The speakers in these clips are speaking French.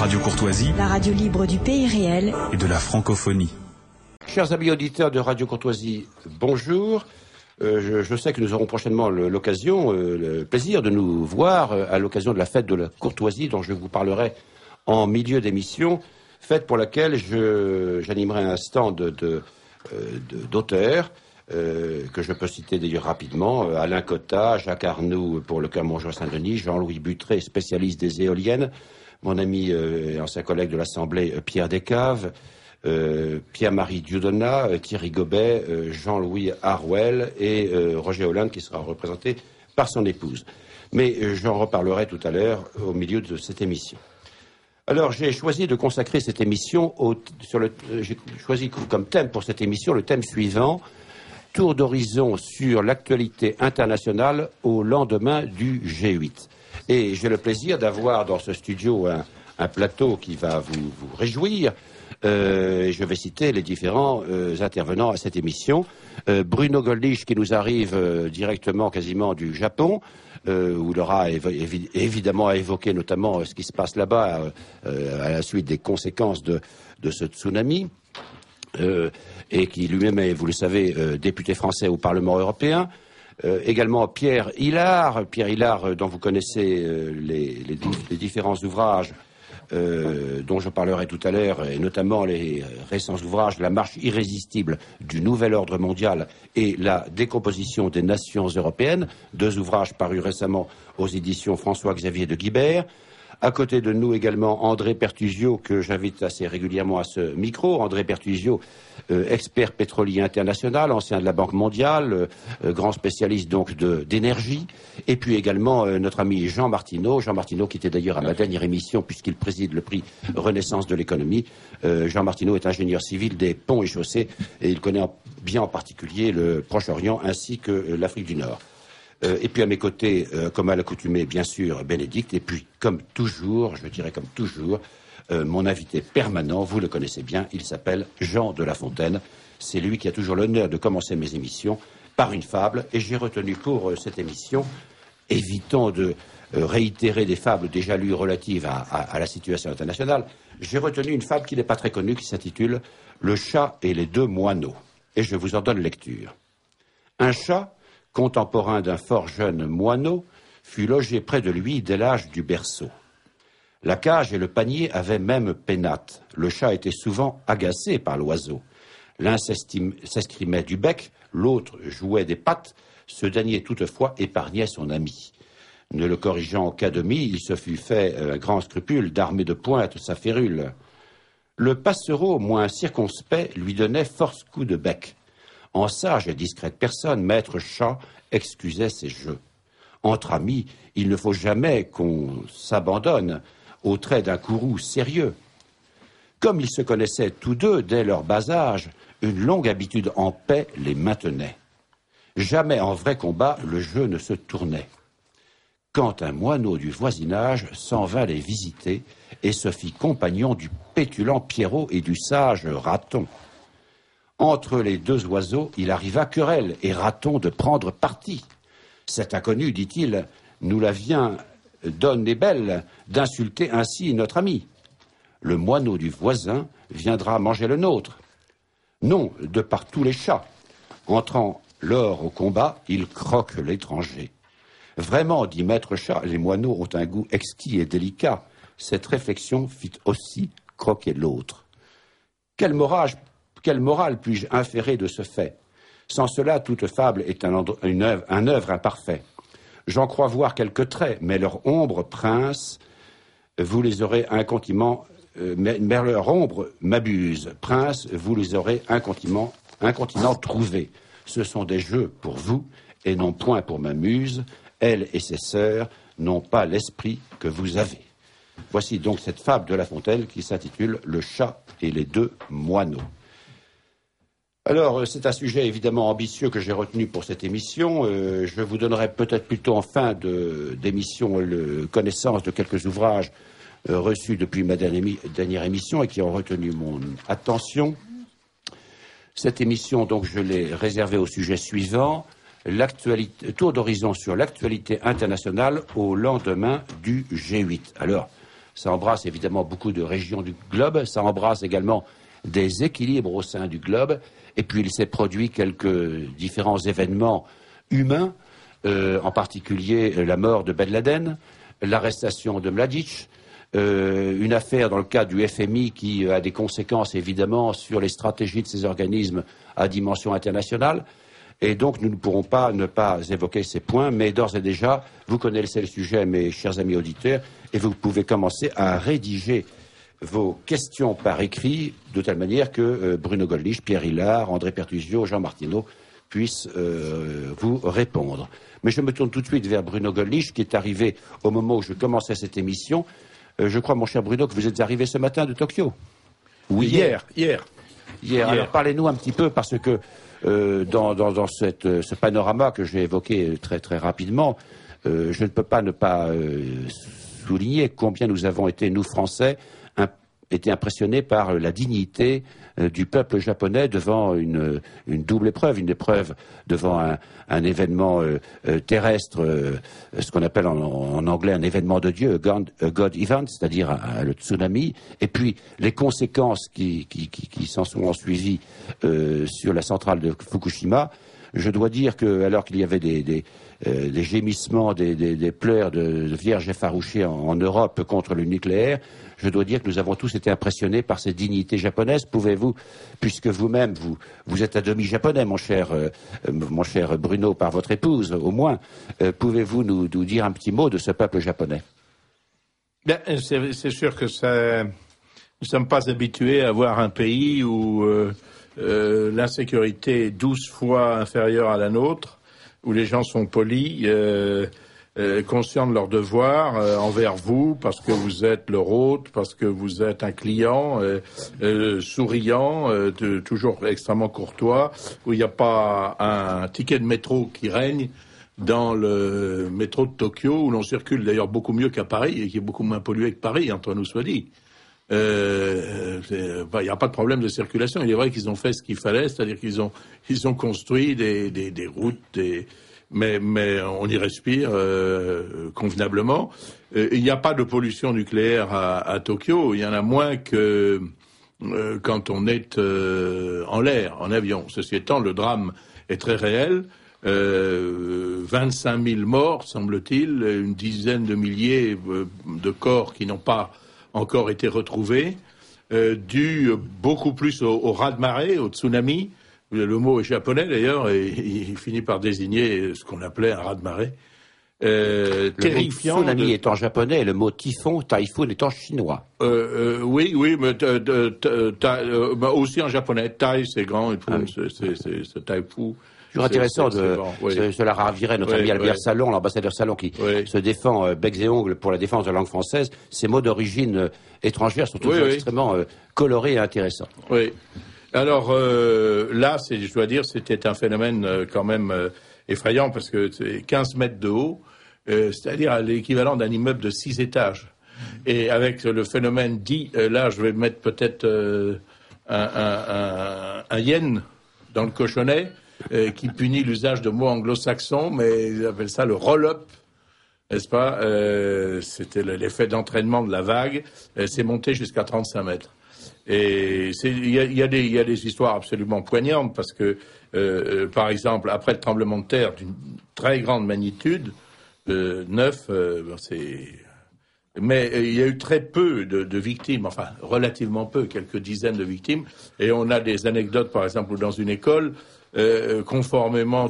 Radio Courtoisie, la radio libre du pays réel et de la francophonie. Chers amis auditeurs de Radio Courtoisie, bonjour. Euh, je, sais que nous aurons prochainement l'occasion, euh, le plaisir de nous voir euh, à l'occasion de la fête de la courtoisie dont je vous parlerai en milieu d'émission, fête pour laquelle j'animerai un stand d'auteurs que je peux citer d'ailleurs rapidement, Alain Cotta, Jacques Arnoux pour le Clermont-Jean Saint-Denis, Jean-Louis Butré, spécialiste des éoliennes, mon ami et ancien collègue de l'Assemblée Pierre Descaves, euh, Pierre-Marie Dieudonna, euh, Thierry Gobet, euh, Jean-Louis Harwell et Roger Hollande qui sera représenté par son épouse. Mais j'en reparlerai tout à l'heure au milieu de cette émission. Alors j'ai choisi de consacrer cette émission au, sur le, j'ai choisi comme thème pour cette émission le thème suivant tour d'horizon sur l'actualité internationale au lendemain du G8. Et j'ai le plaisir d'avoir dans ce studio un, plateau qui va vous réjouir. Euh, je vais citer les différents euh, intervenants à cette émission. Euh, Bruno Goldich qui nous arrive directement quasiment du Japon, où il aura évidemment évoqué notamment ce qui se passe là-bas à la suite des conséquences de, ce tsunami. et qui lui-même est, vous le savez, député français au Parlement européen. Également Pierre Hillard, Pierre Hillard dont vous connaissez les, différents ouvrages euh, dont je parlerai tout à l'heure, et notamment les récents ouvrages La marche irrésistible du nouvel ordre mondial et La décomposition des nations européennes, deux ouvrages parus récemment aux éditions François-Xavier de Guibert. À côté de nous également André Pertusio, que j'invite assez régulièrement à ce micro. André Pertusio, euh, expert pétrolier international, ancien de la Banque mondiale, euh, euh, grand spécialiste donc d'énergie. Et puis également notre ami Jean Martineau. Jean Martineau qui était d'ailleurs à ma dernière émission puisqu'il préside le prix Renaissance de l'économie. Jean Martineau est ingénieur civil des ponts et chaussées et il connaît bien en particulier le Proche-Orient ainsi que l'Afrique du Nord. Euh, et puis à mes côtés, euh, comme à l'accoutumée, bien sûr, Bénédicte. Et puis, comme toujours, je dirais comme toujours, euh, mon invité permanent, vous le connaissez bien, il s'appelle Jean de La Fontaine. C'est lui qui a toujours l'honneur de commencer mes émissions par une fable. Et j'ai retenu pour cette émission, évitant de réitérer des fables déjà lues relatives à, à la situation internationale, j'ai retenu une fable qui n'est pas très connue, qui s'intitule Le chat et les deux moineaux. Et je vous en donne lecture. Un chat contemporain d'un fort jeune moineau, fut logé près de lui dès l'âge du berceau. La cage et le panier avaient même pénate. Le chat était souvent agacé par l'oiseau. L'un s'escrimait du bec, l'autre jouait des pattes, ce dernier toutefois épargnait son ami. Ne le corrigeant qu'à demi, il se fut fait un grand scrupule d'armer de pointe sa férule. Le passereau, moins circonspect, lui donnait force coups de bec. En sage et discrète personne, maître chat excusait ses jeux. Entre amis, il ne faut jamais qu'on s'abandonne au trait d'un courroux sérieux. Comme ils se connaissaient tous deux dès leur bas âge, une longue habitude en paix les maintenait. Jamais en vrai combat le jeu ne se tournait. Quand un moineau du voisinage s'en vint les visiter et se fit compagnon du pétulant Pierrot et du sage Raton. Entre les deux oiseaux, il arriva querelle et Raton de prendre parti. Cet inconnu, dit-il, nous la vient donne et belle d'insulter ainsi notre ami. Le moineau du voisin viendra manger le nôtre. Non, de par tous les chats. Entrant lors au combat, il croque l'étranger. Vraiment, dit maître chat, les moineaux ont un goût exquis et délicat. Cette réflexion fit aussi croquer l'autre. Quel morage quelle morale puis-je inférer de ce fait? Sans cela, toute fable est un, œuvre, imparfait. J'en crois voir quelques traits, mais leur ombre, prince, vous les aurez incontinent, euh, mais, leur ombre m'abuse. Prince, vous les aurez incontinent, incontinent trouvés. Ce sont des jeux pour vous et non point pour ma muse. Elle et ses sœurs n'ont pas l'esprit que vous avez. Voici donc cette fable de La Fontaine qui s'intitule Le chat et les deux moineaux. Alors, euh, c'est un sujet évidemment ambitieux que j'ai retenu pour cette émission. Euh, je vous donnerai peut-être plutôt en fin d'émission connaissance de quelques ouvrages euh, reçus depuis ma dernière, émission et qui ont retenu mon attention. Cette émission, donc, je l'ai réservée au sujet suivant tour d'horizon sur l'actualité internationale au lendemain du G8. Alors, Ça embrasse évidemment beaucoup de régions du globe. Ça embrasse également des équilibres au sein du globe. Et puis il s'est produit quelques différents événements humains, euh, en particulier la mort de Ben Laden, l'arrestation de Mladic, euh, une affaire dans le cadre du FMI qui a des conséquences évidemment sur les stratégies de ces organismes à dimension internationale. Et donc, nous ne pourrons pas ne pas évoquer ces points, mais d'ores et déjà, vous connaissez le sujet, mes chers amis auditeurs, et vous pouvez commencer à rédiger vos questions par écrit, de telle manière que euh, Bruno Gollnisch, Pierre Hillard, André Pertusio, Jean Martineau puissent euh, vous répondre. Mais je me tourne tout de suite vers Bruno Gollnisch, qui est arrivé au moment où je commençais cette émission. Euh, je crois, mon cher Bruno, que vous êtes arrivé ce matin de Tokyo. Oui, hier. Hier. Hier. Alors parlez-nous un petit peu, parce que euh, dans, dans, dans cette, ce panorama que j'ai évoqué très très rapidement, euh, je ne peux pas ne pas euh, souligner combien nous avons été, nous Français, été impressionnés par la dignité euh, du peuple japonais devant une, une, double épreuve, une épreuve devant un, un événement euh, euh, terrestre, ce qu'on appelle en, anglais un événement de Dieu, God, God event, c'est-à-dire le tsunami, et puis les conséquences qui, qui, qui, qui s'en sont suivies sur la centrale de Fukushima. Je dois dire que, alors qu'il y avait des, des, des gémissements, des, des, pleurs de, vierges effarouchées en, Europe contre le nucléaire, je dois dire que nous avons tous été impressionnés par cette dignité japonaise. Pouvez-vous, puisque vous-même, vous, vous êtes à demi japonais, mon cher, euh, mon cher Bruno, par votre épouse, au moins, euh, pouvez-vous nous, nous, dire un petit mot de ce peuple japonais? C'est sûr que ça, nous ne sommes pas habitués à voir un pays où euh, l'insécurité est douze fois inférieure à la nôtre, où les gens sont polis. Euh, euh, conscients de leurs devoirs euh, envers vous, parce que vous êtes leur hôte, parce que vous êtes un client souriant, toujours extrêmement courtois, où il n'y a pas un ticket de métro qui règne dans le métro de Tokyo, où l'on circule d'ailleurs beaucoup mieux qu'à Paris, et qui est beaucoup moins pollué que Paris, entre nous soit dit. Il n'y a pas de problème de circulation. Il est vrai qu'ils ont fait ce qu'il fallait, c'est-à-dire qu'ils ont, ils ont construit des, des, routes, mais, mais on y respire euh, convenablement. Euh, il n'y a pas de pollution nucléaire à, à, Tokyo, il y en a moins que euh, quand on est euh, en l'air, en avion. Ceci étant, le drame est très réel. 25 000 morts, semble-t-il, une dizaine de milliers de corps qui n'ont pas encore été retrouvés, dû beaucoup plus au, au raz-de-marée, au tsunami, le mot est japonais d'ailleurs, et il finit par désigner ce qu'on appelait un raz-de-marée. Euh, le terrifiant. Mot tsunami de... est en japonais, le mot typhon, typhoon est en chinois. Euh, euh, oui, oui, mais euh, bah, aussi en japonais. Tai, c'est grand, et ah oui. c'est taifou. Toujours intéressant de, bon, oui. cela ravirait notre oui, ami Albert oui. Salon, l'ambassadeur Salon, qui se défend euh, becs et ongles pour la défense de la langue française. Ces mots d'origine euh, étrangère sont toujours extrêmement euh, colorés et intéressants. Oui. Alors euh, là, je dois dire, c'était un phénomène euh, quand même effrayant parce que c'est 15 mètres de haut, c'est-à-dire l'équivalent d'un immeuble de 6 étages. Et avec le phénomène dit, là, je vais mettre peut-être un, un, un, un, yen dans le cochonnet qui punit l'usage de mots anglo-saxons, mais ils appellent ça le roll-up n'est-ce pas? C'était l'effet d'entraînement de la vague. C'est monté jusqu'à 35 mètres. Et il y a, des histoires absolument poignantes parce que, euh, par exemple, après le tremblement de terre d'une très grande magnitude, euh, 9, euh, c'est. Mais il y a eu très peu de, victimes, enfin relativement peu, quelques dizaines de victimes. Et on a des anecdotes, par exemple, dans une école, euh, conformément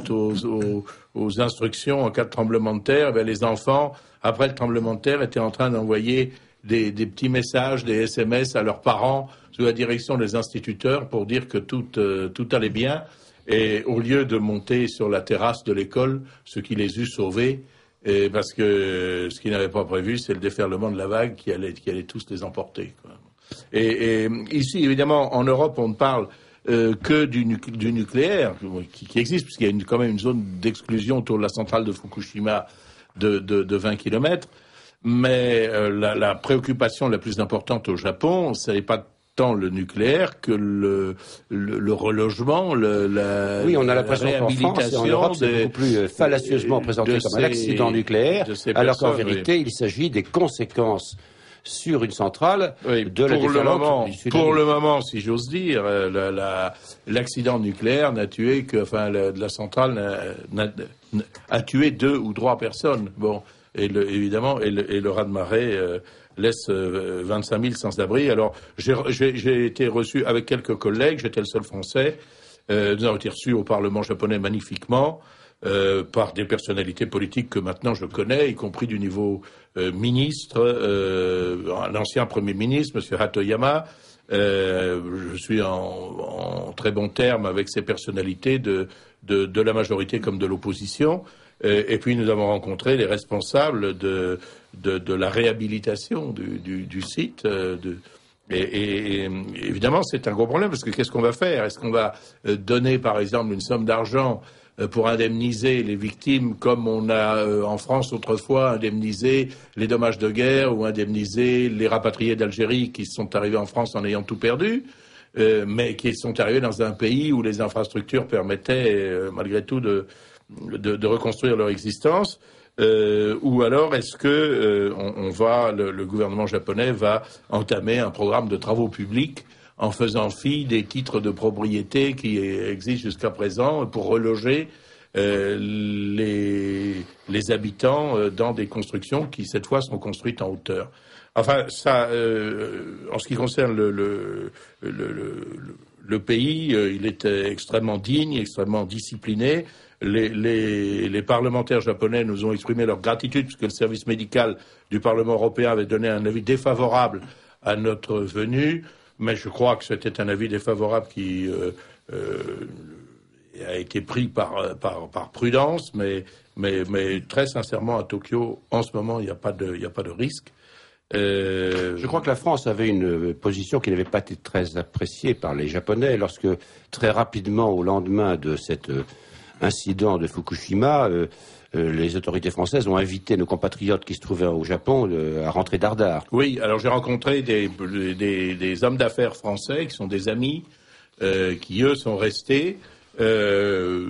aux, instructions en cas de tremblement de terre, eh les enfants, après le tremblement de terre, étaient en train d'envoyer des, petits messages, des SMS à leurs parents sous la direction des instituteurs pour dire que tout, euh, tout allait bien. Et au lieu de monter sur la terrasse de l'école, ce qui les eut sauvés, et parce que ce qu'ils n'avaient pas prévu, c'est le déferlement de la vague qui allait, qui allait tous les emporter. Et, ici, évidemment, en Europe, on ne parle euh, que du, nu du nucléaire, qui, qui existe, puisqu'il y a une, quand même une zone d'exclusion autour de la centrale de Fukushima de, de, de 20 kilomètres. Mais euh, la, la, préoccupation la plus importante au Japon, ce n'est pas tant le nucléaire que le, le, le relogement, le, la Oui, on a l'impression qu'en France et en Europe, c'est beaucoup plus euh, fallacieusement présenté comme ces, un accident nucléaire, alors qu'en vérité, oui. il s'agit des conséquences sur une centrale Oui, de la pour le moment, pour le moment, si j'ose dire, euh, la- la- l'accident nucléaire n'a tué que, enfin, la, la centrale a tué deux ou trois personnes. Bon, et le, évidemment, et le, et le raz-de-marée euh, laisse euh, 25 000 sans abri. Alors, j'ai été reçu avec quelques collègues. J'étais le seul Français. Euh, nous avons été reçus au Parlement japonais magnifiquement. Euh, par des personnalités politiques que maintenant je connais, y compris du niveau euh, ministre, euh, l'ancien Premier ministre, M. Hatoyama. Euh, je suis en, très bon terme avec ces personnalités de, de, la majorité comme de l'opposition. Euh, et puis nous avons rencontré les responsables de, de, la réhabilitation du, du, site. euh, et, évidemment, c'est un gros problème parce que qu'est-ce qu'on va faire? Est-ce qu'on va euh, donner, par exemple, une somme d'argent euh, pour indemniser les victimes comme on a euh, en France autrefois indemnisé les dommages de guerre ou indemnisé les rapatriés d'Algérie qui sont arrivés en France en ayant tout perdu euh, mais qui sont arrivés dans un pays où les infrastructures permettaient euh, malgré tout de, reconstruire leur existence. Euh, ou alors est-ce que euh, le gouvernement japonais va entamer un programme de travaux publics en faisant fi des titres de propriété qui existent jusqu'à présent pour reloger euh, les, habitants euh, dans des constructions qui cette fois sont construites en hauteur. Enfin, euh, en ce qui concerne le, pays, il euh, extrêmement digne, extrêmement discipliné. Les, les, les parlementaires japonais nous ont exprimé leur gratitude puisque le service médical du Parlement européen avait donné un avis défavorable à notre venue, mais je crois que c'était un avis défavorable qui euh, euh, a été pris par, par, prudence, mais, mais, mais très sincèrement, à Tokyo, en ce moment, il n'y a, pas de- a pas de risque. Euh, Je crois que la France avait une position qui n'avait pas été très appréciée par les Japonais lorsque, très rapidement, au lendemain de cet incident de Fukushima, les autorités françaises ont invité nos compatriotes qui se trouvaient au Japon euh, à rentrer d'Ardar. Oui, alors j'ai rencontré des, hommes d'affaires français qui sont des amis, euh, qui eux sont restés. Euh,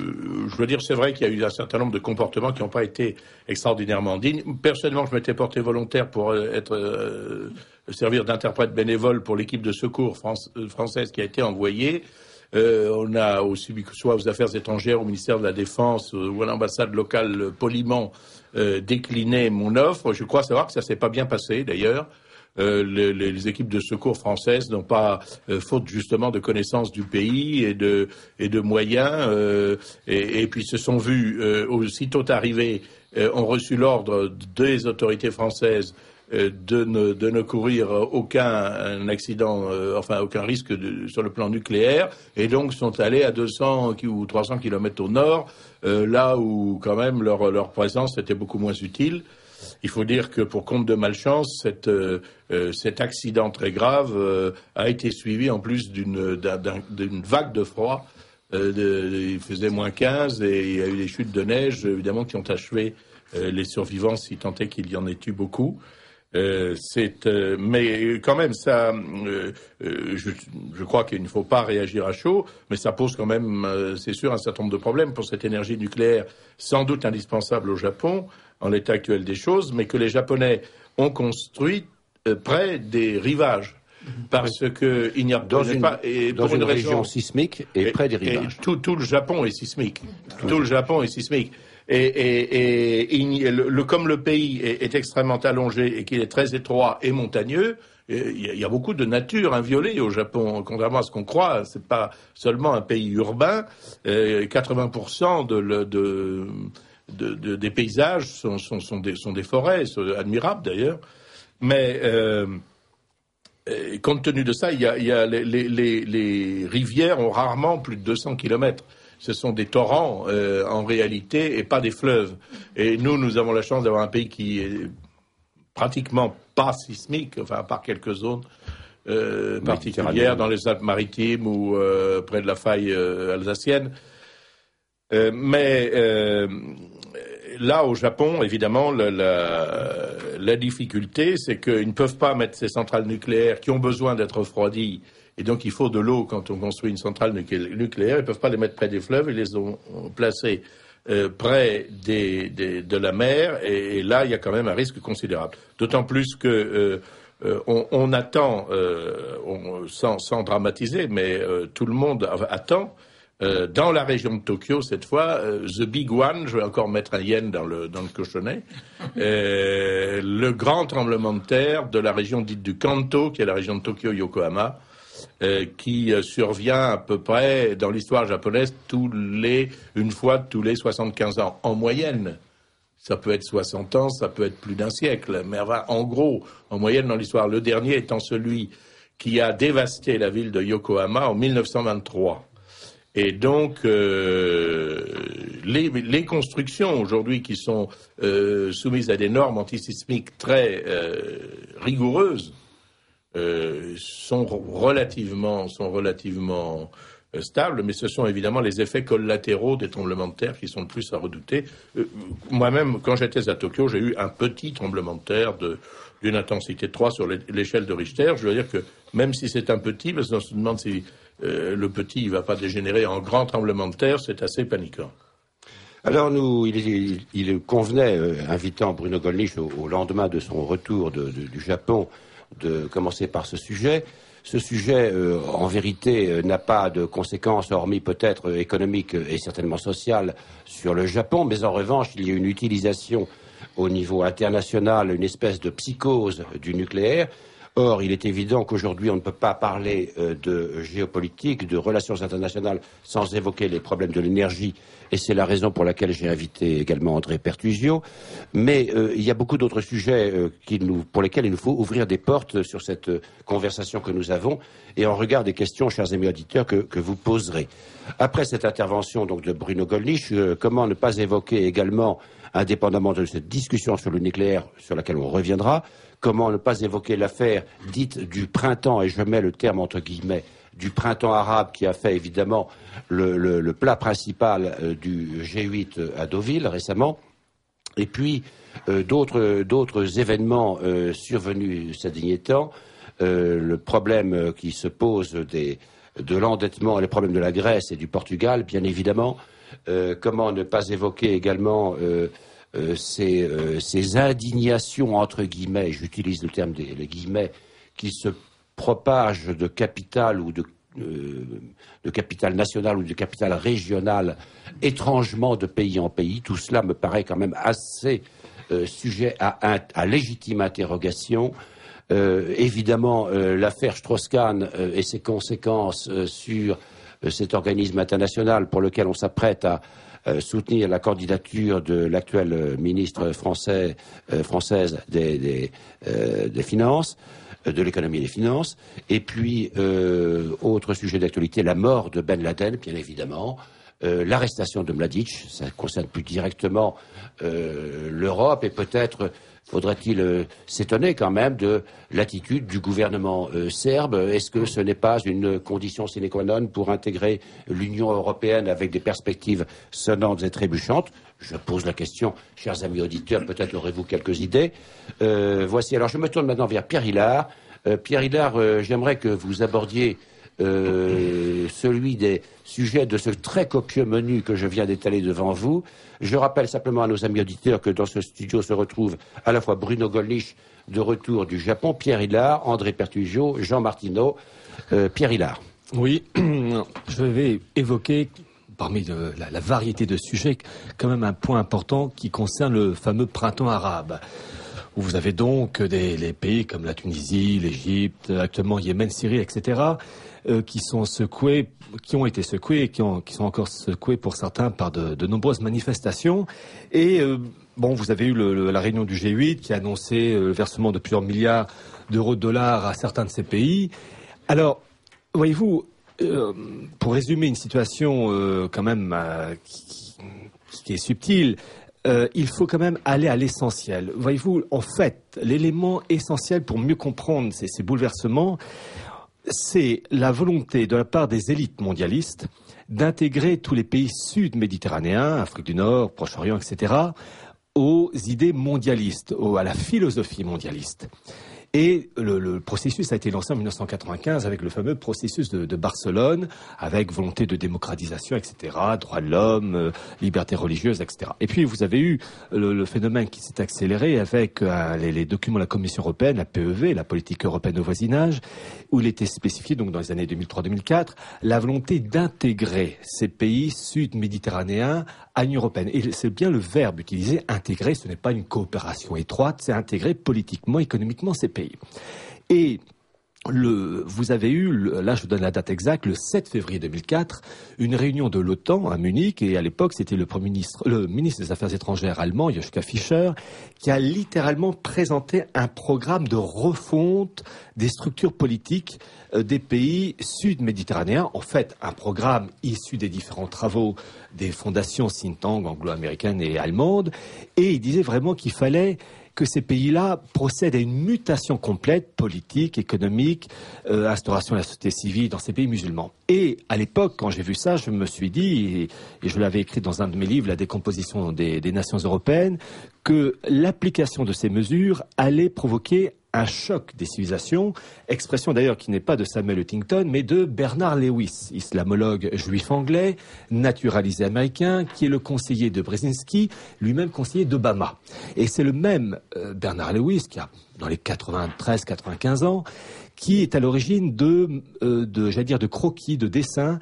je veux dire, c'est vrai qu'il y a eu un certain nombre de comportements qui n'ont pas été extraordinairement dignes. Personnellement, je m'étais porté volontaire pour euh, être euh, servir d'interprète bénévole pour l'équipe de secours euh, française qui a été envoyée. Euh, on a aussi, que ce soit aux affaires étrangères, au ministère de la Défense euh, ou à l'ambassade locale euh, poliment décliné mon offre. Je crois savoir que ça s'est pas bien passé d'ailleurs. Euh, les, les- équipes de secours françaises n'ont pas, euh, faute justement de connaissance du pays et de, et de moyens, euh, et, et puis se sont vus aussitôt arrivés, ont reçu l'ordre des autorités françaises de ne, de ne courir aucun un accident, euh, enfin aucun risque sur le plan nucléaire, et donc sont allés à 200 ki- ou 300 kilomètres au nord, euh, là où quand même leur, présence était beaucoup moins utile. Il faut dire que pour compte de malchance, euh, euh, cet accident très grave euh, a été suivi en plus d'une d'un- d'un- d'une vague de froid. Euh, il faisait moins 15 et il y a eu des chutes de neige, évidemment, qui ont achevé euh, les survivants, si tant est qu'il y en ait eu beaucoup. Euh, c'est, euh, mais quand même, ça, euh, euh, je, je crois qu'il ne faut pas réagir à chaud, mais ça pose quand même, euh, c'est sûr, un certain nombre de problèmes pour cette énergie nucléaire, sans doute indispensable au Japon en l'état actuel des choses, mais que les Japonais ont construit euh, près des rivages, parce que il n'y a Dans une, pas et dans pour une région sismique et, près des rivages. tout, tout le Japon est sismique. Tout le Japon est sismique. Et, le, comme le pays est, extrêmement allongé et qu'il est très étroit et montagneux, il y, a, beaucoup de nature inviolée au Japon, contrairement à ce qu'on croit. C'est pas seulement un pays urbain. Euh, 80% de, le- de, de- de- des paysages sont, des, forêts, admirables d'ailleurs. Mais euh, euh, compte tenu de ça, les rivières ont rarement plus de 200 kilomètres. Ce sont des torrents euh, en réalité et pas des fleuves. Et nous, nous avons la chance d'avoir un pays qui est pratiquement pas sismique, enfin à part quelques zones euh, particulières dans les Alpes-Maritimes ou euh, près de la faille alsacienne. Mais là, au Japon, évidemment, la, la, la difficulté, c'est qu'ils ne peuvent pas mettre ces centrales nucléaires qui ont besoin d'être refroidies. Et donc, il faut de l'eau quand on construit une centrale nuclé- nucléaire. Ils ne peuvent pas les mettre près des fleuves. Ils les ont placées euh, près de la mer. Et, là, il y a quand même un risque considérable. D'autant plus que euh, on, attend, sans, dramatiser, mais tout le monde attend dans la région de Tokyo, cette fois, The Big One, je vais encore mettre un yen dans le, cochonnet, le grand tremblement de terre de la région dite du Kanto, qui est la région de Tokyo-Yokohama, euh, qui euh, survient à peu près dans l'histoire japonaise une fois tous les 75 ans, en moyenne. Ça peut être 60 ans, ça peut être plus d'un siècle, mais en gros, en moyenne dans l'histoire, le dernier étant celui qui a dévasté la ville de Yokohama en 1923. Et donc, euh, les, les, constructions aujourd'hui qui sont soumises à des normes antisismiques très rigoureuses euh, sont relativement, sont relativement euh, stables, mais ce sont évidemment les effets collatéraux des tremblements de terre qui sont le plus à redouter. Euh, moi-même, quand j'étais à Tokyo, j'ai eu un petit tremblement de terre d'une intensité de 3 sur l'échelle de Richter. Je veux dire que même si c'est un petit, parce qu'on se demande si le petit ne va pas dégénérer en grand tremblement de terre, c'est assez paniquant. Alors nous, il, convenait, invitant Bruno Gollnisch au, lendemain de son retour du Japon, de commencer par ce sujet. Ce sujet, euh, en vérité, euh, n'a pas de conséquences, hormis peut-être économiques et certainement sociales, sur le Japon, mais en revanche, il y a une utilisation au niveau international, une espèce de psychose du nucléaire. Or, il est évident qu'aujourd'hui, on ne peut pas parler euh, de géopolitique, de relations internationales, sans évoquer les problèmes de l'énergie et c'est la raison pour laquelle j'ai invité également André Pertusio. Mais euh, il y a beaucoup d'autres sujets euh, pour lesquels il nous faut ouvrir des portes sur cette conversation que nous avons et en regard des questions, chers amis auditeurs, que, vous poserez. Après cette intervention de Bruno Gollnisch, comment ne pas évoquer également, indépendamment de cette discussion sur le nucléaire sur laquelle on reviendra, comment ne pas évoquer l'affaire dite du printemps, et je mets le terme entre guillemets, du printemps arabe qui a fait évidemment le, plat principal euh, du G8 à Deauville récemment, et puis euh, d'autres événements euh, survenus ces derniers temps, le problème qui se pose de l'endettement et les problèmes de la Grèce et du Portugal, bien évidemment. comment ne pas évoquer également ces, indignations entre guillemets, j'utilise le terme des guillemets, qui se propagent de capital ou de euh, capital national ou de capital régional étrangement de pays en pays. Tout cela me paraît quand même assez euh, sujet à, légitime interrogation. Euh, évidemment, l'affaire Strauss-Kahn et ses conséquences sur cet organisme international pour lequel on s'apprête à soutenir la candidature de l'actuelle ministre française des Finances. Euh, de l'économie et des finances. Et puis, euh, autre sujet d'actualité, la mort de Ben Laden, bien évidemment. Euh, l'arrestation de Mladic, ça concerne plus directement l'Europe et peut-être faudrait-il s'étonner quand même de l'attitude du gouvernement serbe? Est-ce que ce n'est pas une condition sine qua non pour intégrer l'Union européenne avec des perspectives sonnantes et trébuchantes? Je pose la question, chers amis auditeurs, peut-être aurez-vous quelques idées. voici, alors je me tourne maintenant vers Pierre Hillard. Pierre Hillard, j'aimerais que vous abordiez celui des sujets de ce très copieux menu que je viens d'étaler devant vous. Je rappelle simplement à nos amis auditeurs que dans ce studio se retrouvent à la fois Bruno Gollnisch, de retour du Japon, Pierre Hillard, André Pertugio, Jean Martineau. Euh, Pierre Hillard. Oui, je vais évoquer parmi la, variété de sujets, quand même un point important qui concerne le fameux printemps arabe. Vous avez donc des pays comme la Tunisie, l'Égypte, actuellement Yémen, Syrie, etc., euh, qui sont secoués, qui ont été secoués et qui, sont encore secoués pour certains par de, nombreuses manifestations. Et euh, bon, vous avez eu la réunion du G8 qui a annoncé euh, le versement de plusieurs milliards d'euros de dollars à certains de ces pays. Alors, voyez-vous, pour résumer une situation quand même qui, est subtile, il faut quand même aller à l'essentiel. Voyez-vous, en fait, l'élément essentiel pour mieux comprendre ces bouleversements, c'est la volonté de la part des élites mondialistes d'intégrer tous les pays sud-méditerranéens, Afrique du Nord, Proche-Orient, etc., aux idées mondialistes, à la philosophie mondialiste. Et le, processus a été lancé en 1995 avec le fameux processus de, Barcelone, avec volonté de démocratisation, etc., droits de l'homme, euh, liberté religieuse, etc. Et puis vous avez eu le, phénomène qui s'est accéléré avec euh, les, documents de la Commission européenne, la PEV, la politique européenne au voisinage, où il était spécifié, donc dans les années 2003-2004, la volonté d'intégrer ces pays sud-méditerranéens à l'Union européenne. Et c'est bien le verbe utilisé, intégrer, ce n'est pas une coopération étroite, c'est intégrer politiquement, économiquement ces pays. Et le, vous avez eu, là je vous donne la date exacte, le 7 février 2004, une réunion de l'OTAN à Munich, et à l'époque c'était le, ministre, le ministre des Affaires étrangères allemand, Joschka Fischer, qui a littéralement présenté un programme de refonte des structures politiques des pays sud-méditerranéens. En fait, un programme issu des différents travaux des fondations think anglo-américaines et allemandes, et il disait vraiment qu'il fallait que ces pays-là procèdent à une mutation complète politique, économique, euh, instauration de la société civile dans ces pays musulmans. Et à l'époque, quand j'ai vu ça, je me suis dit, et, je l'avais écrit dans un de mes livres, La décomposition des nations européennes, que l'application de ces mesures allait provoquer un choc des civilisations, expression d'ailleurs qui n'est pas de Samuel Huntington, mais de Bernard Lewis, islamologue juif anglais, naturalisé américain, qui est le conseiller de Brzezinski, lui-même conseiller d'Obama. Et c'est le même euh, Bernard Lewis, qui a dans les 93-95 ans, qui est à l'origine de, euh, de j'allais dire, de croquis, de dessins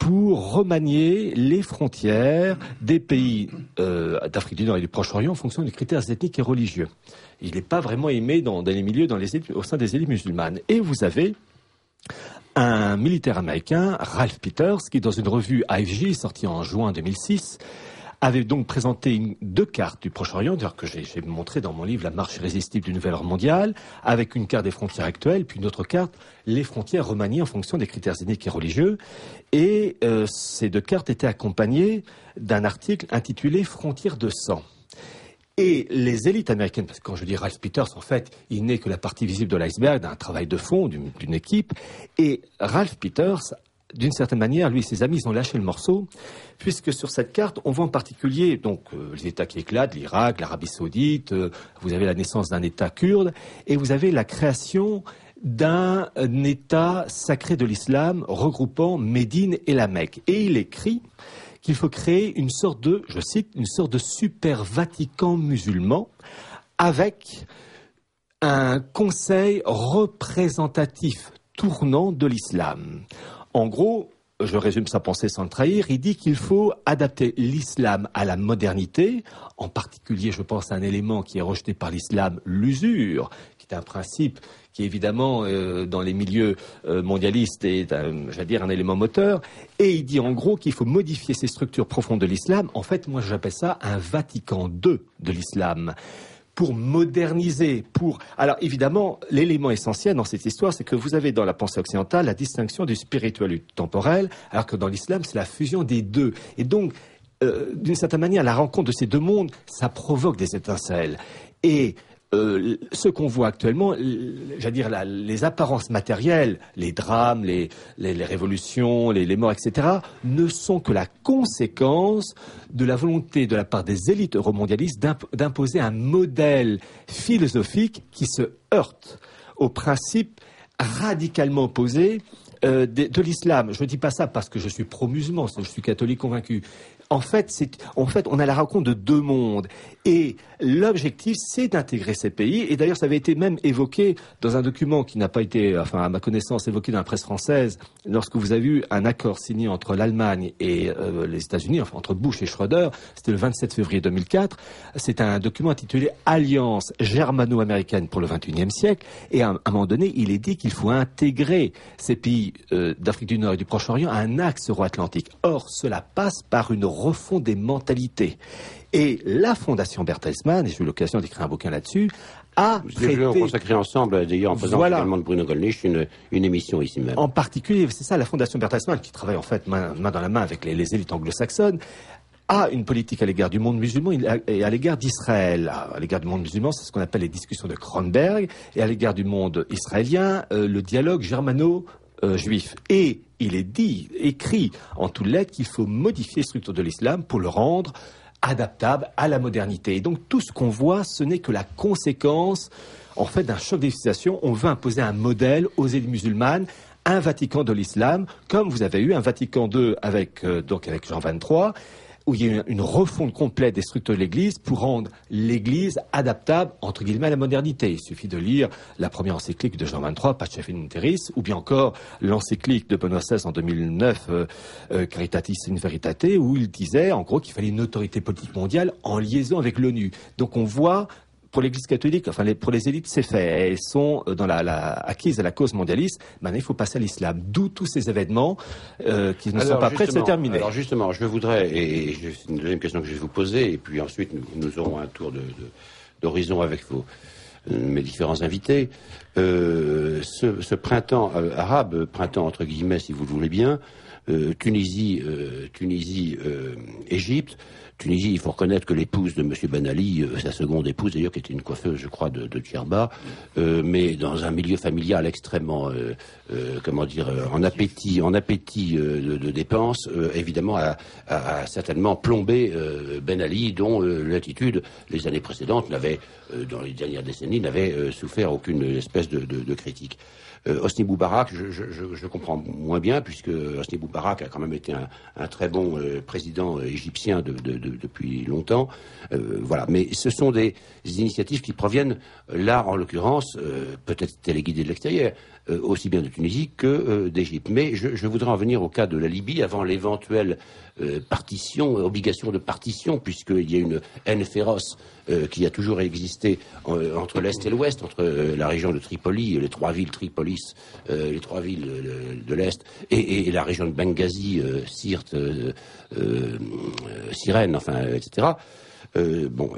pour remanier les frontières des pays euh, d'Afrique du Nord et du Proche-Orient en fonction des critères ethniques et religieux. Il n'est pas vraiment aimé dans, les milieux, dans les au sein des élites musulmanes. Et vous avez un militaire américain, Ralph Peters, qui dans une revue AFJ sortie en juin 2006, avait donc présenté deux cartes du Proche-Orient, que j'ai montré dans mon livre La marche irrésistible du nouvel ordre mondial, avec une carte des frontières actuelles, puis une autre carte, les frontières remaniées en fonction des critères ethniques et religieux. Et euh, ces deux cartes étaient accompagnées d'un article intitulé Frontières de sang. Et les élites américaines, parce que quand je dis Ralph Peters, en fait, il n'est que la partie visible de l'iceberg d'un travail de fond, d'une équipe. Et Ralph Peters d'une certaine manière, lui et ses amis, ils ont lâché le morceau, puisque sur cette carte, on voit en particulier donc euh, les États qui éclatent, l'Irak, l'Arabie Saoudite, euh, vous avez la naissance d'un État kurde, et vous avez la création d'un État sacré de l'islam regroupant Médine et la Mecque. Et il écrit qu'il faut créer une sorte de, je cite, une sorte de super Vatican musulman avec un conseil représentatif tournant de l'islam. En gros, je résume sa pensée sans le trahir, il dit qu'il faut adapter l'islam à la modernité, en particulier, je pense, à un élément qui est rejeté par l'islam, l'usure, qui est un principe qui évidemment euh, dans les milieux euh, mondialistes est, un élément moteur. Et il dit en gros qu'il faut modifier ces structures profondes de l'islam. En fait, moi j'appelle ça un Vatican II de l'islam pour moderniser, pour... Alors évidemment, l'élément essentiel dans cette histoire, c'est que vous avez dans la pensée occidentale la distinction du spirituel et du temporel, alors que dans l'islam, c'est la fusion des deux. Et donc, euh, d'une certaine manière, la rencontre de ces deux mondes, ça provoque des étincelles. Et euh, ce qu'on voit actuellement, j'allais dire les apparences matérielles, les drames, les, révolutions, les, morts, etc., ne sont que la conséquence de la volonté de la part des élites euromondialistes d'imposer un modèle philosophique qui se heurte aux principes radicalement opposés euh, de, l'islam. Je ne dis pas ça parce que je suis pro-musulman, je suis catholique convaincu en fait, en fait, on a la rencontre de deux mondes. Et l'objectif, c'est d'intégrer ces pays. Et d'ailleurs, ça avait été même évoqué dans un document qui n'a pas été, enfin, à ma connaissance, évoqué dans la presse française, lorsque vous avez eu un accord signé entre l'Allemagne et euh, les États-Unis, enfin, entre Bush et Schroeder. C'était le 27 février 2004. C'est un document intitulé Alliance germano-américaine pour le XXIe siècle. Et à, un moment donné, il est dit qu'il faut intégrer ces pays euh, d'Afrique du Nord et du Proche-Orient à un axe euro-atlantique. Or, cela passe par une refond des mentalités. Et la Fondation Bertelsmann, et j'ai eu l'occasion d'écrire un bouquin là-dessus, a traité... consacré ensemble, d'ailleurs, en faisant également de Bruno Gollnisch, une, une, émission ici même. En particulier, c'est ça, la Fondation Bertelsmann, qui travaille en fait main, dans la main avec les, élites anglo-saxonnes, a une politique à l'égard du monde musulman et à l'égard d'Israël. À l'égard du monde musulman, c'est ce qu'on appelle les discussions de Kronberg, et à l'égard du monde israélien, euh, le dialogue germano euh, juif. Et il est dit, écrit en toutes lettres qu'il faut modifier la structure de l'islam pour le rendre adaptable à la modernité. Et donc tout ce qu'on voit, ce n'est que la conséquence en fait d'un choc des On veut imposer un modèle aux élites musulmanes un Vatican de l'islam, comme vous avez eu un Vatican II avec, euh, donc avec Jean XXIII, où il y a une, refonte complète des structures de l'Église pour rendre l'Église adaptable, entre guillemets, à la modernité. Il suffit de lire la première encyclique de Jean XXIII, Pace Interis, ou bien encore l'encyclique de Benoît XVI en 2009, euh, euh, Caritatis in Veritate, où il disait, en gros, qu'il fallait une autorité politique mondiale en liaison avec l'ONU. Donc on voit pour l'Église catholique, enfin pour les élites, c'est fait. Elles sont euh, dans la, la, acquises à la cause mondialiste. Maintenant, il faut passer à l'islam. D'où tous ces événements euh, qui ne sont pas prêts de se terminer. Alors justement, je voudrais, et, c'est une deuxième question que je vais vous poser, et puis ensuite nous, aurons un tour d'horizon de, avec vos, euh, mes différents invités. Euh, ce, ce, printemps euh, arabe, printemps entre guillemets, si vous le voulez bien, Tunisie, Tunisie, Égypte. Tunisie, il faut reconnaître que l'épouse de M. Ben Ali, euh, sa seconde épouse d'ailleurs, qui était une coiffeuse, je crois, de, de euh, mais dans un milieu familial extrêmement, euh, comment dire, en appétit, en appétit de, dépenses, évidemment, a, certainement plombé Ben Ali, dont l'attitude, les années précédentes, n'avait, dans les dernières décennies, n'avait souffert aucune espèce de critique. Euh, Hosni Boubarak, je, je, je, comprends moins bien, puisque Hosni Boubarak a quand même été un, un très bon euh, président euh, égyptien de, de, de, depuis longtemps. Euh, voilà. Mais ce sont des, initiatives qui proviennent, là, en l'occurrence, peut-être téléguidées de l'extérieur, aussi bien de Tunisie que d'Égypte. Mais je, voudrais en venir au cas de la Libye avant l'éventuelle partition, obligation de partition, puisqu'il y a une haine féroce euh, qui a toujours existé entre l'Est et l'Ouest, entre euh, la région de Tripoli, les trois villes Tripolis, euh, les trois villes de l'Est, et, la région de Benghazi, Sirte, Sirène, enfin, etc. bon,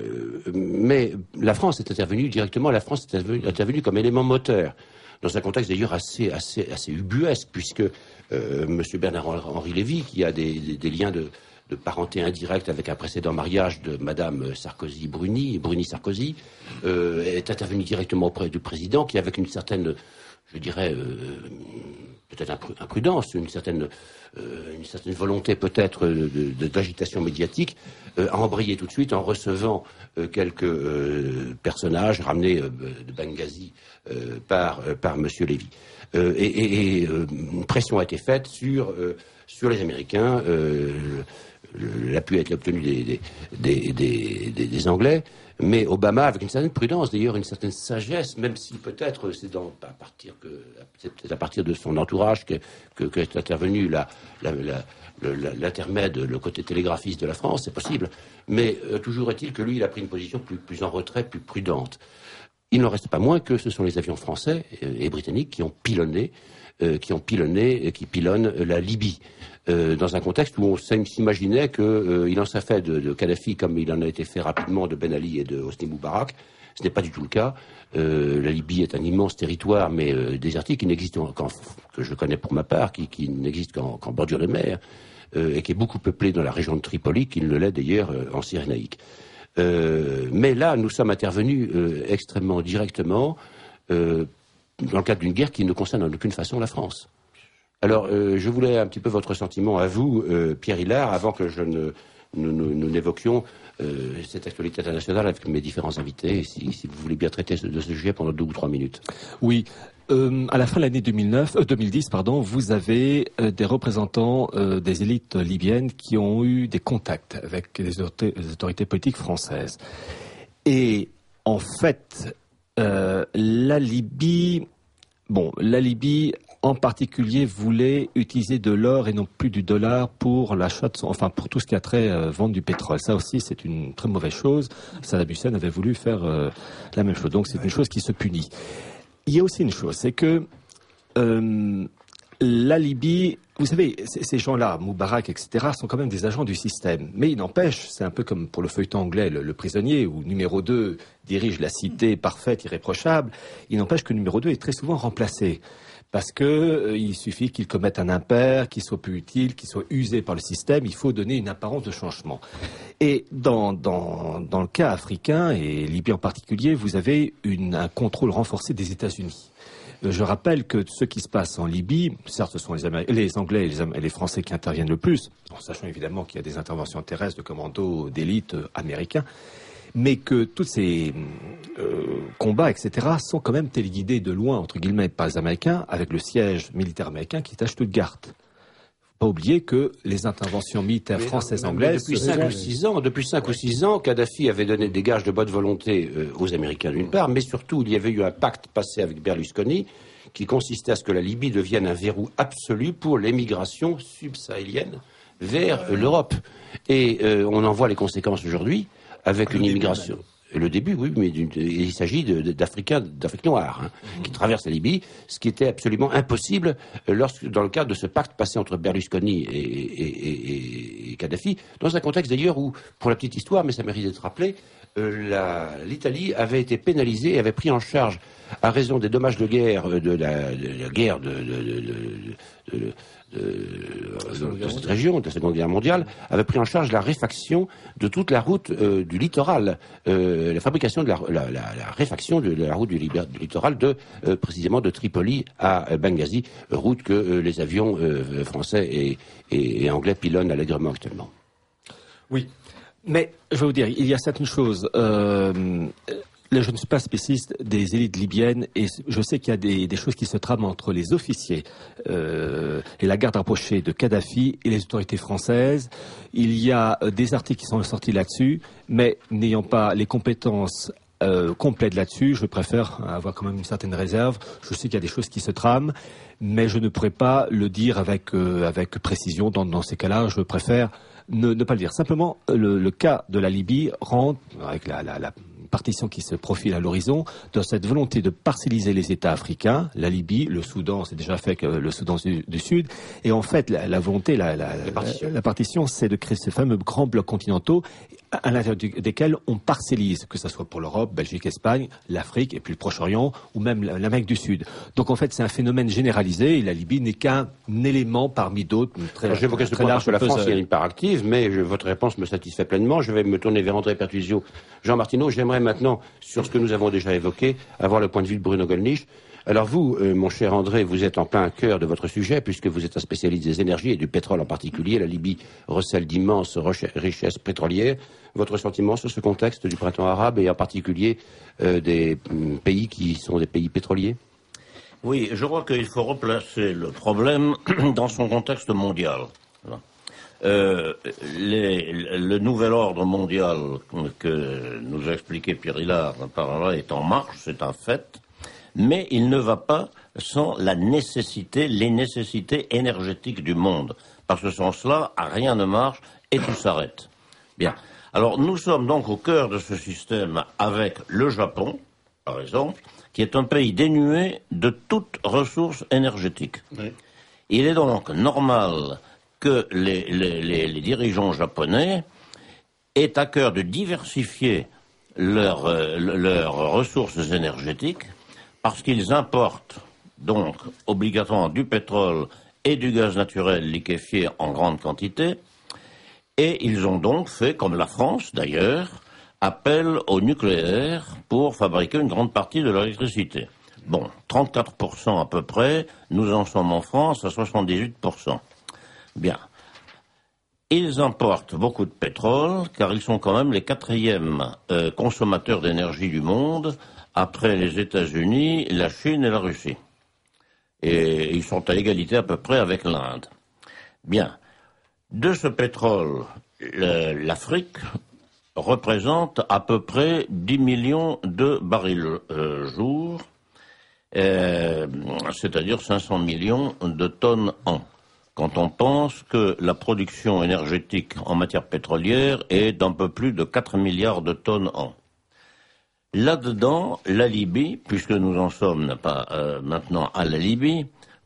mais la France est intervenue directement. La France est intervenue, comme élément moteur dans un contexte d'ailleurs assez, assez, assez ubuesque, puisque M. Bernard-Henri Lévy, qui a des liens de, de parenté indirecte avec un précédent mariage de Madame Sarkozy Bruni, Bruni Sarkozy, euh, est intervenu directement auprès du président, qui avec une certaine, je dirais, euh, peut-être imprudence, une certaine, euh, une certaine volonté peut-être d'agitation médiatique, a embrayé tout de suite en recevant quelques personnages ramenés de Benghazi par par Monsieur Lévy. et, et une pression a été faite sur sur les Américains l'appui a été obtenu des, des, des, des, Anglais, mais Obama, avec une certaine prudence, d'ailleurs une certaine sagesse, même si peut-être c'est à partir de son entourage que, que, est intervenu l'intermède, le côté télégraphiste de la France, c'est possible. Mais euh, toujours est-il que lui, il a pris une position plus, en retrait, plus prudente. Il n'en reste pas moins que ce sont les avions français et, britanniques qui ont pilonné, euh, qui ont pilonné, qui pilonnent la Libye. Euh, dans un contexte où on s'imaginait qu'il euh, en s'est fait de, Kadhafi comme il en a été fait rapidement de Ben Ali et de Hosni Moubarak. Ce n'est pas du tout le cas. Euh, la Libye est un immense territoire, mais euh, désertique, qui n'existe qu'en, que je connais pour ma part, qui, qui n'existe qu'en, bordure de mer, et qui est beaucoup peuplé dans la région de Tripoli, qu'il ne l'est d'ailleurs en Cyrénaïque. mais là, nous sommes intervenus extrêmement directement dans le cadre d'une guerre qui ne concerne en aucune façon la France. Alors, euh, je voulais un petit peu votre sentiment à vous, euh, Pierre Hillard, avant que nous, n'évoquions euh, cette actualité internationale avec mes différents invités, si, vous voulez bien traiter de ce sujet pendant deux ou trois minutes. Oui. à la fin de l'année 2009, 2010, pardon, vous avez des représentants des élites libyennes qui ont eu des contacts avec les autorités politiques françaises. Et en fait, la Libye, bon, la Libye en particulier voulait utiliser de l'or et non plus du dollar pour l'achat de son, enfin pour tout ce qui a trait euh, vente du pétrole. Ça aussi, c'est une très mauvaise chose. Saddam Hussein avait voulu faire euh, la même chose. Donc c'est une chose qui se punit. Il y a aussi une chose, c'est que euh, la Libye, vous savez, ces gens-là, Moubarak, etc., sont quand même des agents du système. Mais il n'empêche, c'est un peu comme pour le feuilleton anglais, le, prisonnier, où numéro 2 dirige la cité parfaite, irréprochable. Il n'empêche que numéro 2 est très souvent remplacé parce que euh, il suffit qu'il commette un impair, qu'il soit plus utile, qu'il soit usé par le système, il faut donner une apparence de changement. Et dans, dans, dans le cas africain, et Libye en particulier, vous avez une, un contrôle renforcé des États-Unis. Euh, je rappelle que ce qui se passe en Libye, certes, ce sont les, les Anglais et les, les, Français qui interviennent le plus, en sachant évidemment qu'il y a des interventions terrestres de commandos d'élite euh, américains, mais que tous ces euh, combats, etc., sont quand même téléguidés de loin, entre guillemets, par les Américains, avec le siège militaire américain qui est à Stuttgart pas oublier que les interventions militaires françaises anglaises depuis cinq ou six ans, depuis cinq ou six ans, Kadhafi avait donné des gages de bonne volonté euh, aux Américains d'une part, mais surtout il y avait eu un pacte passé avec Berlusconi qui consistait à ce que la Libye devienne un verrou absolu pour l'émigration subsahélienne vers l'Europe. Et euh, on en voit les conséquences aujourd'hui avec une immigration. Le début, oui, mais il s'agit d'Africains, d'Afrique noire, hein, qui mhm. traversent la Libye, ce qui était absolument impossible euh, lorsque, dans le cadre de ce pacte passé entre Berlusconi et, Kadhafi, dans un contexte d'ailleurs où, pour la petite histoire, mais ça mérite d'être rappelé, euh, l'Italie avait été pénalisée et avait pris en charge, à raison des dommages de guerre euh, de la, guerre de, de, cette région, de la Seconde Guerre mondiale, avait pris en charge la réfaction de toute la route euh, du littoral, euh, la fabrication de la, réfaction de la route du, littoral de euh, précisément de Tripoli à Benghazi, route que les avions français et, et, anglais pilonnent allègrement actuellement. Oui, mais je vais vous dire, il y a certaines choses je ne suis pas spécialiste des élites libyennes et je sais qu'il y a des, choses qui se trament entre les officiers euh, et la garde rapprochée de Kadhafi et les autorités françaises. Il y a euh, des articles qui sont sortis là-dessus, mais n'ayant pas les compétences euh, complètes là-dessus, je préfère avoir quand même une certaine réserve. Je sais qu'il y a des choses qui se trament, mais je ne pourrais pas le dire avec, avec précision. Dans, ces cas-là, je préfère ne, pas le dire. Simplement, le, cas de la Libye rentre avec la, la partition qui se profile à l'horizon, dans cette volonté de parcelliser les États africains, la Libye, le Soudan, c'est déjà fait que le Soudan du, Sud, et en fait la, volonté, la, la partition, c'est de créer ces fameux grands blocs continentaux à l'intérieur desquels on parcellise, que ce soit pour l'Europe, Belgique, Espagne, l'Afrique et puis le Proche-Orient ou même l'Amérique du Sud. Donc en fait, c'est un phénomène généralisé et la Libye n'est qu'un élément parmi d'autres. Très, J'évoquais ce point parce que la France est une part active, mais votre réponse me satisfait pleinement. Je vais me tourner vers André Pertusio. Jean Martineau, j'aimerais maintenant, sur ce que nous avons déjà évoqué, avoir le point de vue de Bruno Gollnisch. Alors vous, euh, mon cher André, vous êtes en plein cœur de votre sujet, puisque vous êtes un spécialiste des énergies et du pétrole en particulier. La Libye recèle d'immenses richesses pétrolières. Votre sentiment sur ce contexte du printemps arabe et en particulier euh, des mm, pays qui sont des pays pétroliers? Oui, je crois qu'il faut replacer le problème dans son contexte mondial. Euh, le nouvel ordre mondial que nous a expliqué Pierre Hillard par là est en marche, c'est un fait mais il ne va pas sans la nécessité, les nécessités énergétiques du monde. Parce que sans cela, rien ne marche et tout s'arrête. Bien. Alors nous sommes donc au cœur de ce système avec le Japon, par exemple, qui est un pays dénué de toute ressource énergétique. Il est donc normal que les, les, dirigeants japonais aient à cœur de diversifier leurs euh, ressources énergétiques parce qu'ils importent donc obligatoirement du pétrole et du gaz naturel liquéfié en grande quantité, et ils ont donc fait, comme la France d'ailleurs, appel au nucléaire pour fabriquer une grande partie de l'électricité. Bon, 34% à peu près, nous en sommes en France à 78%. Bien. Ils importent beaucoup de pétrole, car ils sont quand même les quatrièmes euh, consommateurs d'énergie du monde, après les États-Unis, la Chine et la Russie. Et ils sont à égalité à peu près avec l'Inde. Bien. De ce pétrole, l'Afrique représente à peu près 10 millions de barils euh, jour, euh, c'est-à-dire 500 millions de tonnes an. Quand on pense que la production énergétique en matière pétrolière est d'un peu plus de 4 milliards de tonnes an. Là-dedans, la Libye, puisque nous en sommes pas euh, maintenant à la Libye,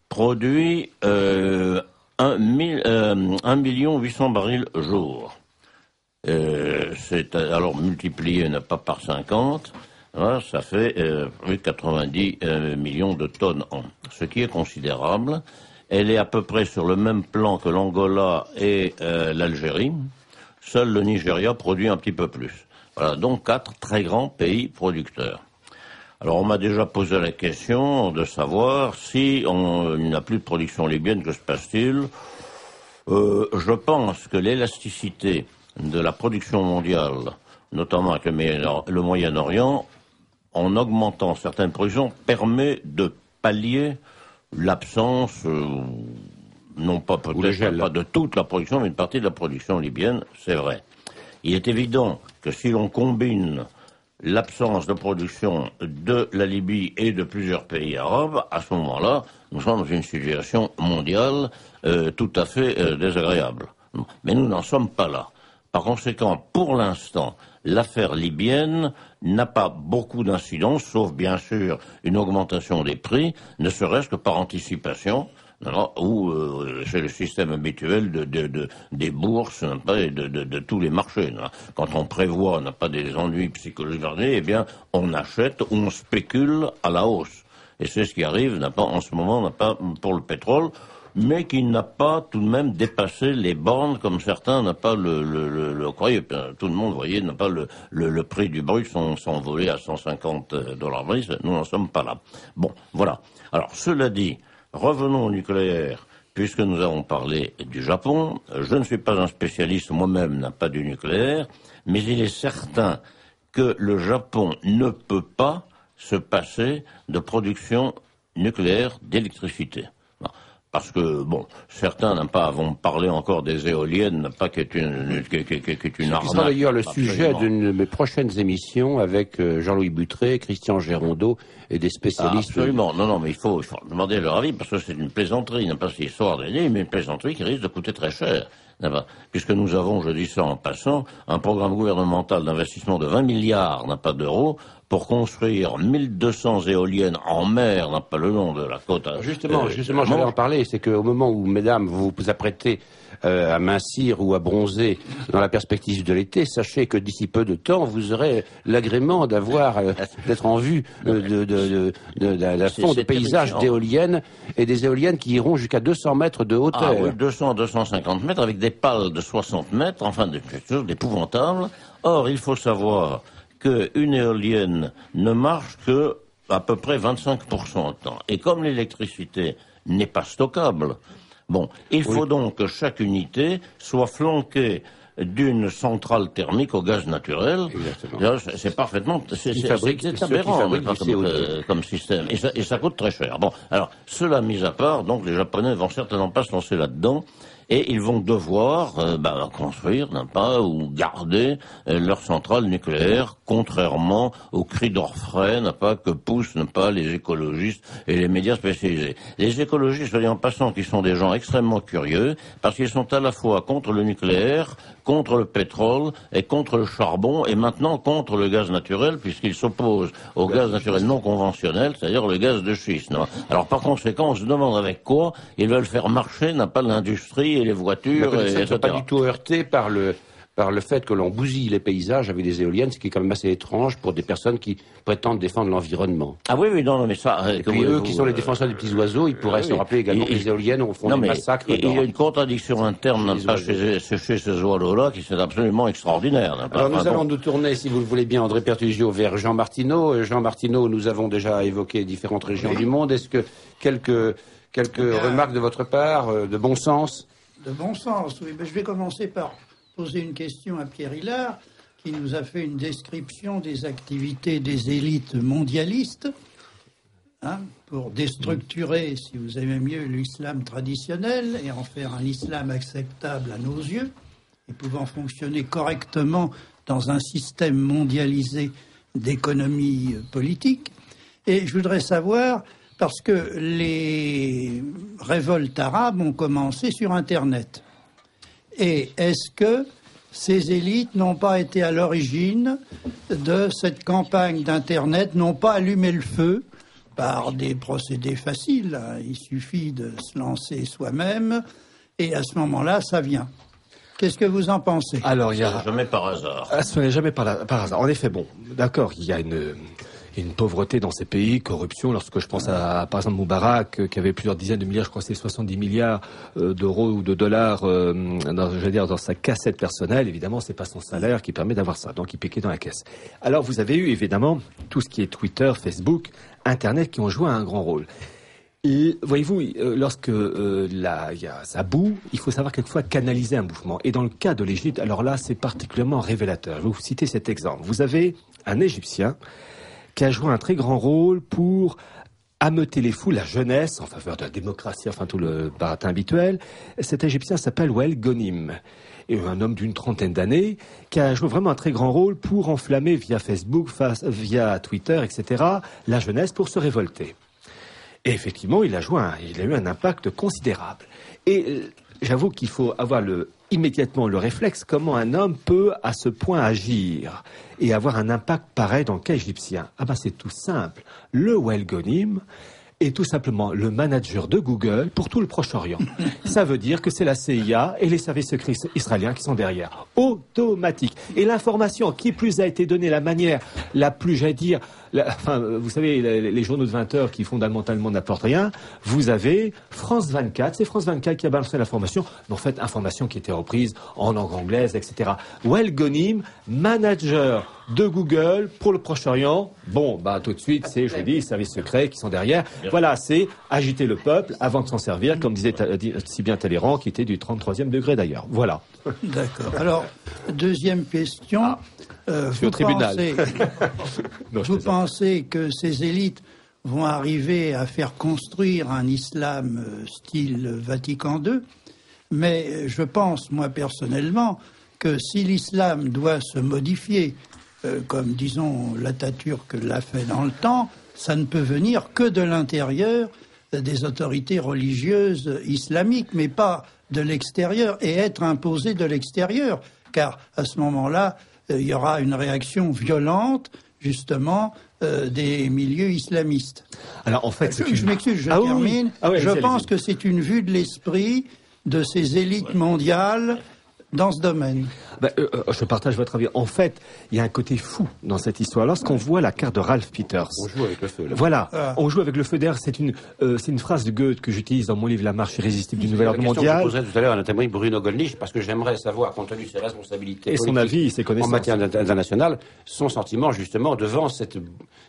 produit euh, 1, euh, million 800 barils jour. Euh, c'est alors multiplié n'est pas par 50, hein, ça fait 90 millions de tonnes an, ce qui est considérable. Elle est à peu près sur le même plan que l'Angola et l'Algérie. Seul le Nigeria produit un petit peu plus. Voilà, donc quatre très grands pays producteurs. Alors on m'a déjà posé la question de savoir si on n'a plus de production libyenne, que se passe-t-il euh, Je pense que l'élasticité de la production mondiale notamment avec le Moyen-Orient, en augmentant certaines productions, permet de pallier l'absence, euh, non pas peut-être pas de toute la production, mais une partie de la production libyenne, c'est vrai. Il est évident si l'on combine l'absence de production de la Libye et de plusieurs pays arabes, à ce moment-là, nous sommes dans une situation mondiale euh, tout à fait euh, désagréable. Mais nous n'en sommes pas là. Par conséquent, pour l'instant, l'affaire libyenne n'a pas beaucoup d'incidence, sauf bien sûr une augmentation des prix, ne serait-ce que par anticipation, ou euh, c'est le système habituel de, des bourses et de, tous les marchés. Quand on prévoit, n'a pas des ennuis psychologiques, eh bien, on achète ou on spécule à la hausse. Et c'est ce qui arrive pas, en ce moment, n'a pas pour le pétrole mais qui n'a pas tout de même dépassé les bornes comme certains n'a pas le, le, le, croyez. Tout le monde, vous voyez, n'a pas le, le, prix du brut s'envoler à 150 dollars. Nous n'en sommes pas là. Bon, voilà. Alors, cela dit, revenons au nucléaire. Puisque nous avons parlé du Japon, je ne suis pas un spécialiste, moi-même n'a pas du nucléaire, mais il est certain que le Japon ne peut pas se passer de production nucléaire d'électricité parce que bon, certains n'ont pas avons parlé encore des éoliennes, pas qui est une qui, qui, qui est une arnaque. C'est d'ailleurs le sujet d'une de mes prochaines émissions avec euh, Jean-Louis Butré, Christian Gérondeau et des spécialistes. absolument, non, non, mais il faut, il faut demander leur avis parce que c'est une plaisanterie, non pas cette histoire d'année, mais une plaisanterie qui risque de coûter très cher. Puisque nous avons, je dis ça en passant, un programme gouvernemental d'investissement de 20 milliards, n'a pas d'euros, pour construire 1200 éoliennes en mer, n'a pas le nom de la côte. Justement, euh, justement, je vais en parler. C'est qu'au moment où, mesdames, vous vous apprêtez euh, à mincir ou à bronzer dans la perspective de l'été, sachez que d'ici peu de temps, vous aurez l'agrément d'avoir, euh, d'être en vue de, de, de, de, fond de paysages d'éoliennes et des éoliennes qui iront jusqu'à 200 mètres de hauteur. Ah oui, 200, 250 mètres avec des pales de 60 mètres, enfin, des choses épouvantables. Or, il faut savoir qu'une éolienne ne marche que à peu près 25% de temps. Et comme l'électricité n'est pas stockable, bon, il faut donc que chaque unité soit flanquée d'une centrale thermique au gaz naturel. C'est parfaitement, c'est aberrant comme, comme, système. Et ça, et ça coûte très cher. Bon, alors, cela mis à part, donc les Japonais vont certainement pas se lancer là-dedans et ils vont devoir euh, bah, construire, n'a pas, ou garder euh, leur centrale nucléaire, contrairement aux cris d'orfraie, n'a pas, que poussent, n'a pas, les écologistes et les médias spécialisés. Les écologistes, en passant, qui sont des gens extrêmement curieux, parce qu'ils sont à la fois contre le nucléaire, contre le pétrole et contre le charbon, et maintenant contre le gaz naturel, puisqu'ils s'opposent au gaz naturel non conventionnel, c'est-à-dire le gaz de schiste. Alors par conséquent, on se demande avec quoi ils veulent faire marcher, n'a pas l'industrie et les voitures. Mais et, ne pas du tout heurté par le par le fait que l'on bousille les paysages avec des éoliennes, ce qui est quand même assez étrange pour des personnes qui prétendent défendre l'environnement. Ah oui, oui, non, mais ça... Et puis eux, qui sont les défenseurs des petits oiseaux, ils pourraient se rappeler également que les éoliennes ont font des massacres. Il y a une contradiction interne chez, chez, ces oiseaux-là qui c'est absolument extraordinaire. Alors nous allons nous tourner, si vous le voulez bien, André Pertugio, vers Jean Martineau. Euh, Jean Martineau, nous avons déjà évoqué différentes régions du monde. Est-ce que quelques, quelques remarques de votre part, euh, de bon sens de bon sens, oui. Mais je vais commencer par poser une question à Pierre Hillard, qui nous a fait une description des activités des élites mondialistes, hein, pour déstructurer, si vous aimez mieux, l'islam traditionnel et en faire un islam acceptable à nos yeux, et pouvant fonctionner correctement dans un système mondialisé d'économie politique. Et je voudrais savoir parce que les révoltes arabes ont commencé sur Internet. Et est-ce que ces élites n'ont pas été à l'origine de cette campagne d'Internet, n'ont pas allumé le feu par des procédés faciles Il suffit de se lancer soi-même et à ce moment-là, ça vient. Qu'est-ce que vous en pensez? Alors, il y a jamais par hasard. Ah, ce n'est jamais par, par hasard. En effet, bon, d'accord, il y a une une pauvreté dans ces pays, corruption. Lorsque je pense à, par exemple, Moubarak, euh, qui avait plusieurs dizaines de milliards, je crois que c'était 70 milliards euh, d'euros ou de dollars, euh, dans, dire, dans sa cassette personnelle, évidemment, c'est pas son salaire qui permet d'avoir ça. Donc, il piquait dans la caisse. Alors, vous avez eu, évidemment, tout ce qui est Twitter, Facebook, Internet, qui ont joué un grand rôle. Voyez-vous, lorsque euh, il y a ça boue, il faut savoir quelquefois canaliser un mouvement. Et dans le cas de l'Égypte, alors là, c'est particulièrement révélateur. Je vais vous citer cet exemple. Vous avez un Égyptien qui a joué un très grand rôle pour ameuter les foules, la jeunesse, en faveur de la démocratie, enfin tout le baratin habituel. Cet Égyptien s'appelle Wael Gonim. Et un homme d'une trentaine d'années qui a joué vraiment un très grand rôle pour enflammer via Facebook, via Twitter, etc., la jeunesse pour se révolter. Et effectivement, il a, joué il a eu un impact considérable. Et euh, j'avoue qu'il faut avoir le, immédiatement le réflexe comment un homme peut à ce point agir et avoir un impact pareil dans le cas égyptien. Ah ben c'est tout simple. Le Welgonim est tout simplement le manager de Google pour tout le Proche-Orient. Ça veut dire que c'est la CIA et les services secrets israéliens qui sont derrière. Automatique. Et l'information qui plus a été donnée, la manière la plus, j'allais dire, enfin, vous savez, les, journaux de 20 heures qui fondamentalement n'apportent rien, vous avez France 24, c'est France 24 qui a balancé l'information, mais en fait, information qui était reprise en langue anglaise, etc. Well Gonim, manager de Google pour le Proche-Orient. Bon, bah tout de suite, c'est, je dis, les services secrets qui sont derrière. Voilà, c'est agiter le peuple avant de s'en servir, comme disait si bien Talleyrand, qui était du 33e degré d'ailleurs. Voilà. D'accord. Alors, deuxième question. Euh, vous, Pensez, vous pensez que ces élites vont arriver à faire construire un islam euh, style Vatican II, mais je pense, moi personnellement, que si l'islam doit se modifier, euh, comme disons l'Atatürk l'a fait dans le temps, ça ne peut venir que de l'intérieur des autorités religieuses islamiques, mais pas de l'extérieur, et être imposé de l'extérieur, car à ce moment-là, euh, il y aura une réaction violente, justement, euh, des milieux islamistes. Alors en fait, je, m'excuse, je ah termine. Ah je pense que c'est une vue de l'esprit de ces élites mondiales dans ce domaine. Ben, euh, euh, je partage votre avis. En fait, il y a un côté fou dans cette histoire. Lorsqu'on voit la carte de Ralph Peters, on joue avec le feu. Voilà, ah. on joue avec le feu d'air. C'est une, euh, c'est une phrase de Goethe que j'utilise dans mon livre La marche irrésistible du nouvel ordre mondial. Je posais tout à l'heure à notre ami Bruno Gollnisch parce que j'aimerais savoir, compte tenu de ses responsabilités et son avis, ses connaissances en matière internationale, son sentiment justement devant cette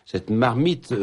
cette marmite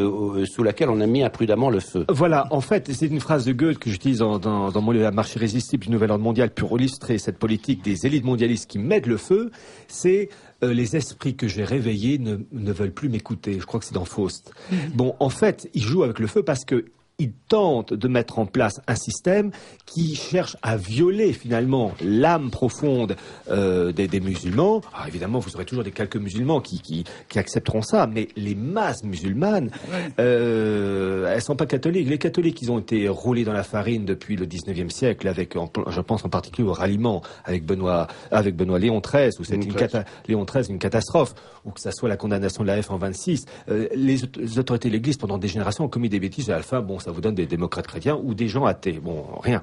sous laquelle on a mis imprudemment le feu. Voilà, en fait, c'est une phrase de Goethe que j'utilise dans, dans, dans mon livre La marche irrésistible du nouvel ordre mondial pour illustrer cette politique des élites mondialistes qui mettent le feu c'est euh, les esprits que j'ai réveillés ne, ne veulent plus m'écouter. Je crois que c'est dans Faust. Mm-hmm. Bon, en fait, il joue avec le feu parce que il tente de mettre en place un système qui cherche à violer finalement l'âme profonde euh, des, des, musulmans. Alors évidemment, vous aurez toujours des quelques musulmans qui, qui, qui accepteront ça, mais les masses musulmanes, euh, elles sont pas catholiques. Les catholiques, ils ont été roulés dans la farine depuis le 19e siècle, avec, je pense en particulier au ralliement avec Benoît, avec Benoît Léon XIII, où c'était une, Léon XIII, une catastrophe, ou que ça soit la condamnation de la F en 26. Euh, les, autorités de l'Église, pendant des générations, ont commis des bêtises. À la fin, bon, ça vous donne des démocrates chrétiens ou des gens athées. Bon, rien.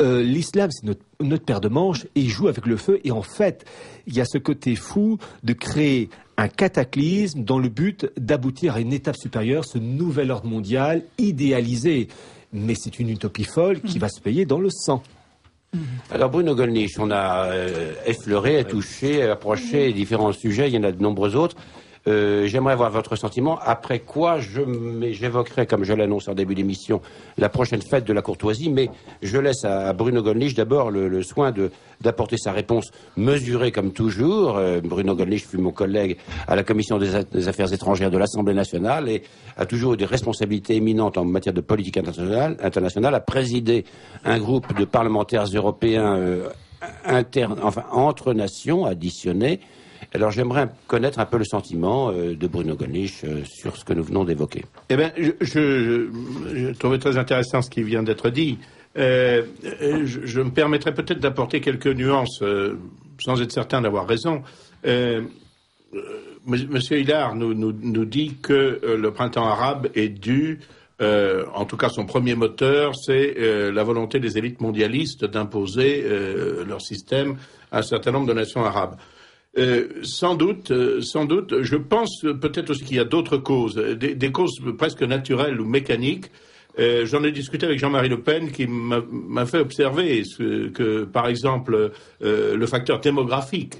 Euh, l'islam, c'est notre, notre paire de manches et il joue avec le feu. Et en fait, il y a ce côté fou de créer un cataclysme dans le but d'aboutir à une étape supérieure, ce nouvel ordre mondial idéalisé. Mais c'est une utopie folle qui va se payer dans le sang. Alors Bruno Gollnisch, on a euh, effleuré, touché, approché différents sujets, il y en a de nombreux autres. Euh, j'aimerais avoir votre sentiment, après quoi j'évoquerai, comme je l'annonce en début d'émission, la prochaine fête de la courtoisie, mais je laisse à Bruno Gollnisch d'abord le, soin d'apporter sa réponse mesurée comme toujours. Euh, Bruno Gollnisch fut mon collègue à la Commission des, Affaires étrangères de l'Assemblée nationale et a toujours eu des responsabilités éminentes en matière de politique internationale, internationale a présidé un groupe de parlementaires européens euh, enfin, entre nations additionnés alors j'aimerais connaître un peu le sentiment euh, de Bruno Gollnisch euh, sur ce que nous venons d'évoquer. Eh bien, je, je, trouvais très intéressant ce qui vient d'être dit. Euh, je, me permettrai peut-être d'apporter quelques nuances, sans être certain d'avoir raison. Monsieur Hillard nous, nous, dit que le printemps arabe est dû en tout cas, son premier moteur, c'est la volonté des élites mondialistes d'imposer leur système à un certain nombre de nations arabes. Euh, sans doute, euh, sans doute. Je pense peut-être aussi qu'il y a d'autres causes, des, causes presque naturelles ou mécaniques. Euh, j'en ai discuté avec Jean-Marie Le Pen qui m'a fait observer que, par exemple, le facteur démographique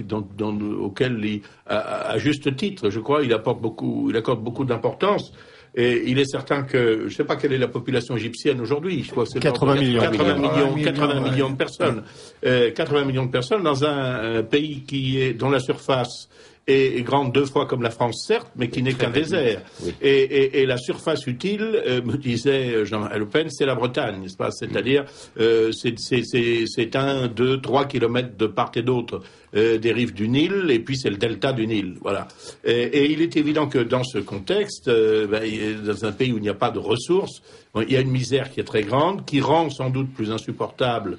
auquel, il, à, juste titre, je crois, il apporte beaucoup, il accorde beaucoup d'importance. Et il est certain que, je ne sais pas quelle est la population égyptienne aujourd'hui, je crois que c'est 80 millions. 80 millions, millions, 80 ouais. millions de personnes. Euh, 80 millions de personnes dans un, euh, pays qui est, dont la surface est, grande deux fois comme la France, certes, mais qui n'est qu'un désert. Oui. Et, et, et la surface utile, euh, me disait Jean Le Pen, c'est la Bretagne, n'est-ce pas? C'est-à-dire, euh, c'est- un, deux, trois kilomètres de part et d'autre euh, des rives du Nil, et puis c'est le delta du Nil. Voilà. Et, et il est évident que dans ce contexte, ben, dans un pays où il n'y a pas de ressources, bon, il y a une misère qui est très grande, qui rend sans doute plus insupportable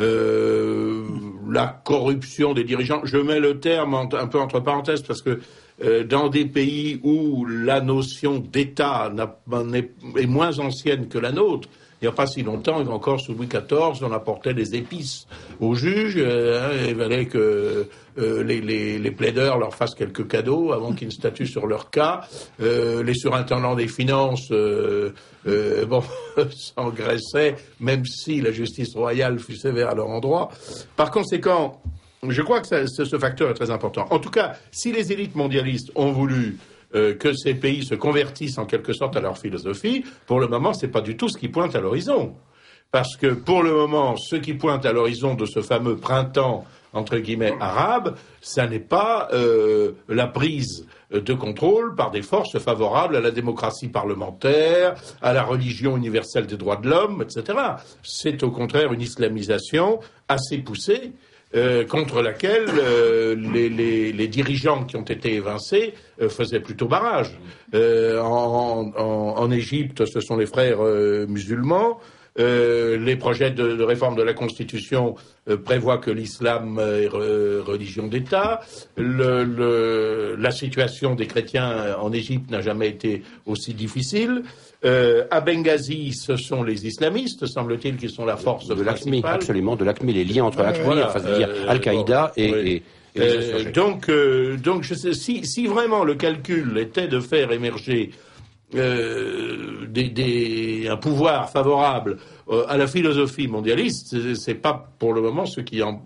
euh, la corruption des dirigeants. Je mets le terme un peu entre parenthèses parce que euh, dans des pays où la notion d'État est moins ancienne que la nôtre, il n'y a pas si longtemps, encore sous Louis XIV, on apportait des épices aux juges. euh, hein, il fallait que euh, les, plaideurs leur fassent quelques cadeaux avant qu'ils ne statuent sur leur cas. Euh, les surintendants des finances, euh, bon, s'engraissaient, même si la justice royale fut sévère à leur endroit. Par conséquent, je crois que ce facteur est très important. En tout cas, si les élites mondialistes ont voulu euh, que ces pays se convertissent en quelque sorte à leur philosophie, pour le moment, c'est pas du tout ce qui pointe à l'horizon. Parce que pour le moment, ce qui pointe à l'horizon de ce fameux printemps entre guillemets arabe, ça n'est pas euh, la prise de contrôle par des forces favorables à la démocratie parlementaire, à la religion universelle des droits de l'homme, etc. C'est au contraire une islamisation assez poussée euh, contre laquelle euh, les, les- les dirigeants qui ont été évincés euh, faisaient plutôt barrage. Euh, en, en- en Égypte, ce sont les frères euh, musulmans. Les projets de, de réforme de la Constitution prévoient que l'islam est re- religion d'État. Le- le- la situation des chrétiens en Égypte n'a jamais été aussi difficile. Euh, à Benghazi, ce sont les islamistes, semble-t-il, qui sont la force De l'ACMI, absolument, de l'ACMI, les liens entre l'ACMI, Voilà, enfin, euh, Al-Qaïda bon, et, oui. et- Euh, donc, euh, donc je sais, si, si vraiment le calcul était de faire émerger euh, des, des- un pouvoir favorable euh, à la philosophie mondialiste, c'est- pas pour le moment ce qui en,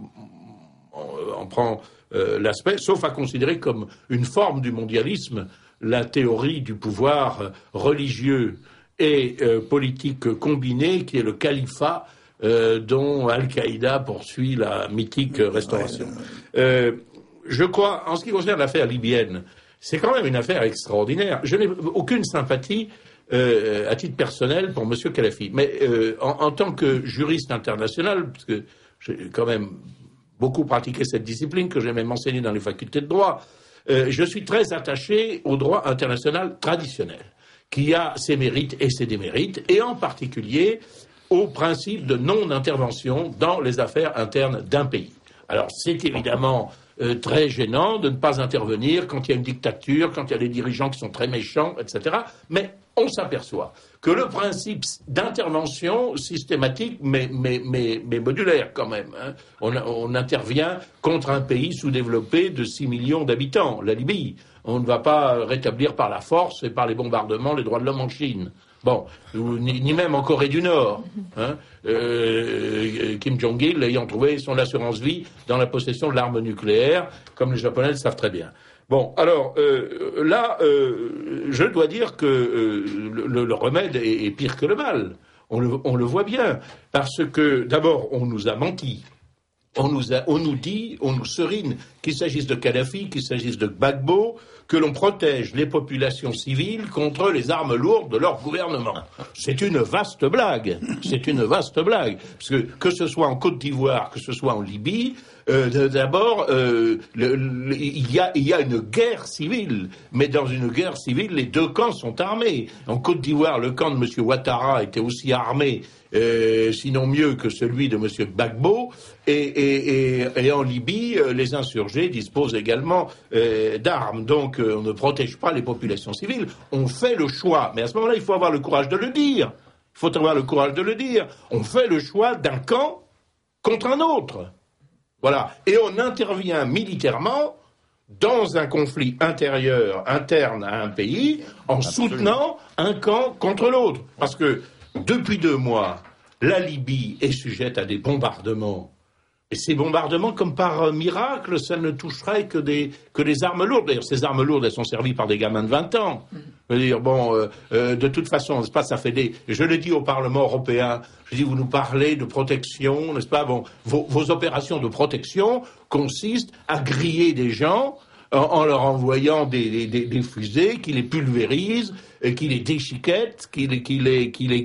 en, en prend euh, l'aspect, sauf à considérer comme une forme du mondialisme la théorie du pouvoir religieux et euh, politique combiné, qui est le califat euh, dont Al-Qaïda poursuit la mythique restauration. Euh, je crois, en ce qui concerne l'affaire libyenne, c'est quand même une affaire extraordinaire. Je n'ai aucune sympathie euh, à titre personnel pour M. Kadhafi, mais euh, en, en tant que juriste international, parce que j'ai quand même beaucoup pratiqué cette discipline, que j'ai même enseigné dans les facultés de droit, euh, je suis très attaché au droit international traditionnel, qui a ses mérites et ses démérites, et en particulier au principe de non-intervention dans les affaires internes d'un pays. Alors c'est évidemment euh, très gênant de ne pas intervenir quand il y a une dictature, quand il y a des dirigeants qui sont très méchants, etc. Mais on s'aperçoit que le principe d'intervention systématique, mais, modulaire quand même, hein, on, on intervient contre un pays sous-développé de 6 millions d'habitants, la Libye. On ne va pas rétablir par la force et par les bombardements les droits de l'homme en Chine. Bon, ni, même en Corée du Nord. Hein, euh, Kim Jong-il ayant trouvé son assurance vie dans la possession de l'arme nucléaire, comme les Japonais le savent très bien. Bon, alors euh, là, euh, je dois dire que euh, le, remède est, pire que le mal. On le, voit bien, parce que d'abord, on nous a menti. On nous, on nous dit, on nous serine, qu'il s'agisse de Kadhafi, qu'il s'agisse de Gbagbo, que l'on protège les populations civiles contre les armes lourdes de leur gouvernement. C'est une vaste blague. C'est une vaste blague. Parce que que ce soit en Côte d'Ivoire, que ce soit en Libye, euh, d'abord, euh, il y a une guerre civile. Mais dans une guerre civile, les deux camps sont armés. En Côte d'Ivoire, le camp de M. Ouattara était aussi armé euh, sinon mieux que celui de M. Gbagbo. Et, et, et, et en Libye, euh, les insurgés disposent également euh, d'armes. Donc on ne protège pas les populations civiles. On fait le choix. Mais à ce moment-là, il faut avoir le courage de le dire. Il faut avoir le courage de le dire. On fait le choix d'un camp contre un autre. Voilà. Et on intervient militairement dans un conflit intérieur, interne à un pays, en soutenant un camp contre l'autre. Parce que depuis deux mois, la Libye est sujette à des bombardements Et ces bombardements, comme par euh, miracle, ça ne toucherait que des, que des armes lourdes. D'ailleurs, ces armes lourdes, elles sont servies par des gamins de 20 ans. Je veux dire, bon, euh, euh, de toute façon, n'est-ce pas, ça fait des... Je le dis au Parlement européen, je dis, vous nous parlez de protection, n'est-ce pas? Bon, vos, vos opérations de protection consistent à griller des gens en, en leur envoyant des, des- des- des fusées qui les pulvérisent, qui déchiquettent, qui qui les, qui les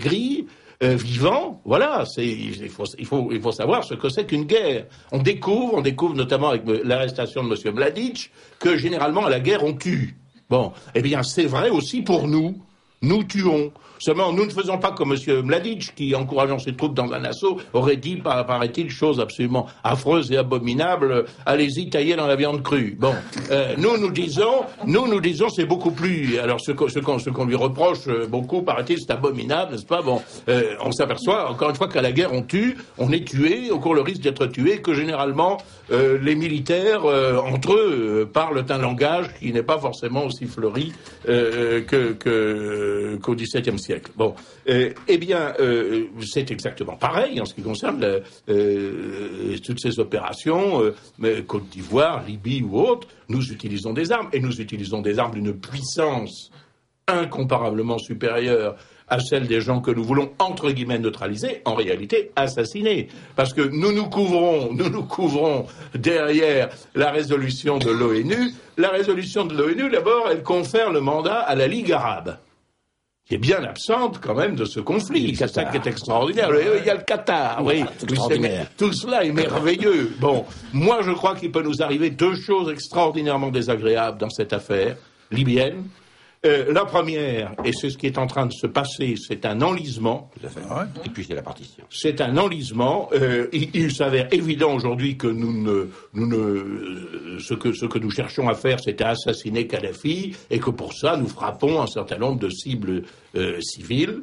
euh, vivants, voilà, il, faut, il, faut, savoir ce que c'est qu'une guerre. On découvre, on découvre notamment avec l'arrestation de M. Mladic, que généralement à la guerre on tue. Bon, eh bien c'est vrai aussi pour nous. Nous tuons. Seulement, nous ne faisons pas comme M. Mladic, qui, encourageant ses troupes dans un assaut, aurait dit, par- paraît-il, chose absolument affreuse et abominable, allez-y, taillez dans la viande crue. Bon, euh, nous, nous disons, nous, nous disons, c'est beaucoup plus... Alors, ce, qu'on- lui reproche euh, beaucoup, paraît-il, c'est abominable, n'est-ce pas? Bon, euh, on s'aperçoit, encore une fois, qu'à la guerre, on tue, on est tué, au cours le risque d'être tué, que généralement, les militaires, entre eux, parlent un langage qui n'est pas forcément aussi fleuri que que- qu'au XVIIe siècle. Bon, euh, eh bien, euh, c'est exactement pareil en ce qui concerne euh, toutes ces opérations, euh, Côte d'Ivoire, Libye ou autres. Nous utilisons des armes et nous utilisons des armes d'une puissance incomparablement supérieure à celle des gens que nous voulons entre guillemets neutraliser, en réalité assassiner. Parce que nous nous couvrons, nous nous couvrons derrière la résolution de l'ONU. La résolution de l'ONU, d'abord, elle confère le mandat à la Ligue arabe qui est bien absente quand même de ce conflit. C'est ça qui est extraordinaire. Il y a le Qatar, oui. Tout cela est merveilleux. Bon, moi je crois qu'il peut nous arriver deux choses extraordinairement désagréables dans cette affaire libyenne. Euh, la première, et c'est ce qui est en train de se passer, c'est un enlisement. Tout à fait. Et puis c'est la partition. C'est un enlisement. Euh, il il s'avère évident aujourd'hui que nous ne, nous ne, euh, ce que ce que nous cherchons à faire, c'est à assassiner Kadhafi, et que pour ça nous frappons un certain nombre de cibles euh, civiles.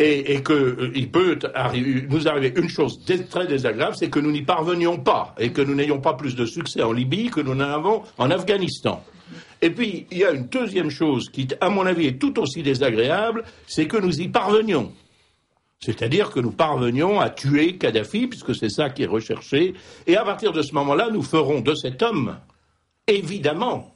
Et, et que euh, il peut arri- nous arriver une chose très désagréable, c'est que nous n'y parvenions pas, et que nous n'ayons pas plus de succès en Libye que nous n'en avons en Afghanistan. Et puis, il y a une deuxième chose qui, à mon avis, est tout aussi désagréable, c'est que nous y parvenions. C'est-à-dire que nous parvenions à tuer Kadhafi, puisque c'est ça qui est recherché, et à partir de ce moment-là, nous ferons de cet homme, évidemment,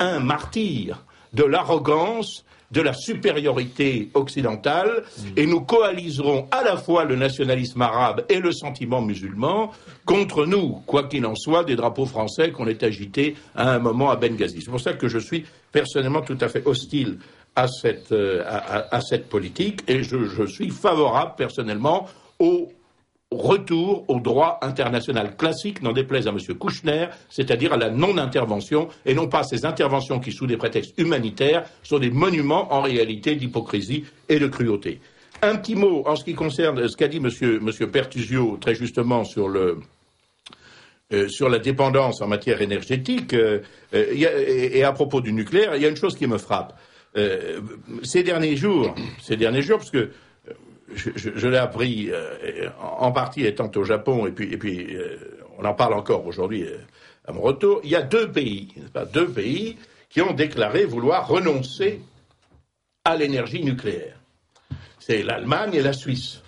un martyr de l'arrogance, de la supériorité occidentale, et nous coaliserons à la fois le nationalisme arabe et le sentiment musulman contre nous, quoi qu'il en soit, des drapeaux français qu'on ait agités à un moment à Benghazi. C'est pour ça que je suis personnellement tout à fait hostile à cette, euh, à, à- à cette politique, et je, je suis favorable personnellement au retour au droit international classique, n'en déplaise à M. Kouchner, c'est-à-dire à la non-intervention, et non pas ces interventions qui, sous des prétextes humanitaires, sont des monuments en réalité d'hypocrisie et de cruauté. Un petit mot en ce qui concerne ce qu'a dit M. Monsieur Pertusio très justement sur le, euh, sur la dépendance en matière énergétique, euh, euh, a- et, et à propos du nucléaire, il y a une chose qui me frappe. Ces derniers jours, ces derniers jours, parce que je, l'ai appris euh, en partie étant au Japon, et puis, et puis euh, on en parle encore aujourd'hui euh, à mon retour, il y a deux pays, deux pays qui ont déclaré vouloir renoncer à l'énergie nucléaire. C'est l'Allemagne et la Suisse.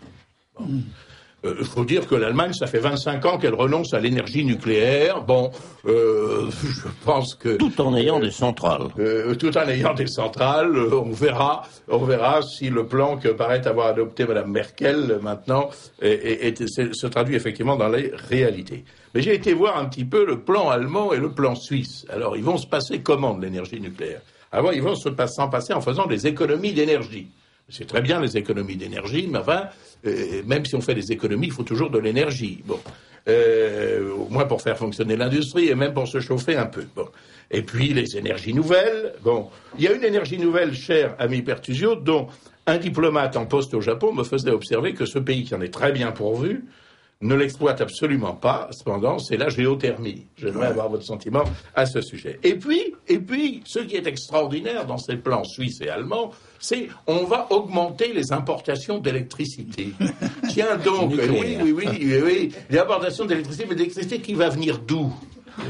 Il faut dire que l'Allemagne, ça fait 25 ans qu'elle renonce à l'énergie nucléaire. Bon, euh, je pense que Tout en ayant des centrales. euh, tout en ayant des centrales, euh, on verra, on verra si le plan que paraît avoir adopté Mme Merkel euh, maintenant est- est- est- se traduit effectivement dans les réalités. Mais j'ai été voir un petit peu le plan allemand et le plan suisse. Alors, ils vont se passer comment de l'énergie nucléaire? Avant, ils vont se passer en faisant des économies d'énergie. C'est très bien les économies d'énergie, mais enfin, euh, même si on fait des économies, il faut toujours de l'énergie. Euh, au moins pour faire fonctionner l'industrie et même pour se chauffer un peu. Bon, et puis les énergies nouvelles. Bon, il y a une énergie nouvelle, cher ami Pertusio, dont un diplomate en poste au Japon me faisait observer que ce pays qui en est très bien pourvu ne l'exploite absolument pas. Cependant, c'est la géothermie. J'aimerais avoir votre sentiment à ce sujet. Et puis, et puis, ce qui est extraordinaire dans ces plans suisses et allemands, c'est on va augmenter les importations d'électricité. Tiens donc, oui, oui, oui, oui, oui, les importations d'électricité, mais d'électricité qui va venir d'où?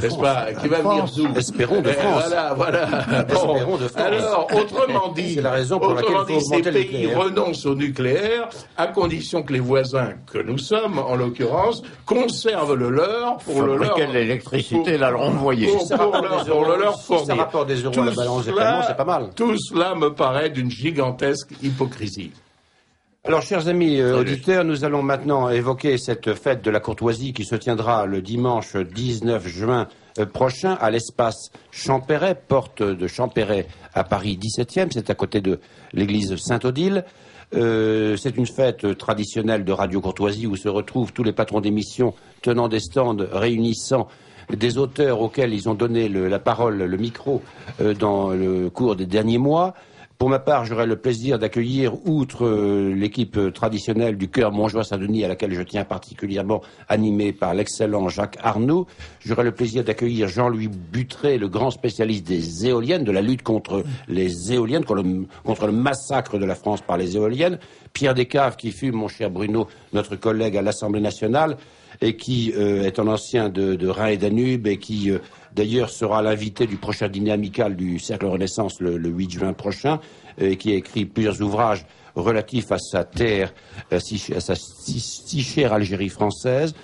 N'est-ce pas Qui va venir d'où Espérons de Eh, France. Voilà, voilà. Espérons de France. Alors, autrement dit, C'est la raison pour laquelle autrement faut dit, ces pays renoncent au nucléaire à condition que les voisins que nous sommes, en l'occurrence, conservent le leur pour le leur. De l'électricité la pour- renvoyer. pour- pour rapporte leur- pour le leur si ça fournir. rapporte des euros à la balance c'est pas mal. Tout cela me paraît d'une gigantesque hypocrisie. Alors, chers amis euh, auditeurs, nous allons maintenant évoquer cette fête de la courtoisie qui se tiendra le dimanche 19 juin euh, prochain à l'espace Champéret, porte de Champéret à Paris 17e. C'est à côté de l'église Saint-Odile. Euh, c'est une fête traditionnelle de Radio Courtoisie où se retrouvent tous les patrons d'émissions tenant des stands réunissant des auteurs auxquels ils ont donné le- la parole, le micro euh, dans le cours des derniers mois. Pour ma part, j'aurai le plaisir d'accueillir, outre euh, l'équipe traditionnelle du chœur Montjoie-Saint-Denis, à laquelle je tiens particulièrement, animée par l'excellent Jacques Arnaud, j'aurai le plaisir d'accueillir Jean-Louis Butré, le grand spécialiste des éoliennes, de la lutte contre les éoliennes, contre le, massacre de la France par les éoliennes, Pierre Descaves, qui fut, mon cher Bruno, notre collègue à l'Assemblée nationale, et qui euh, est un ancien de, de Rhin et Danube et qui euh, d'ailleurs sera l'invité du prochain dîner amical du Cercle Renaissance le, le 8 juin prochain euh, qui a écrit plusieurs ouvrages relatifs à sa terre, à, sa si, chère Algérie française.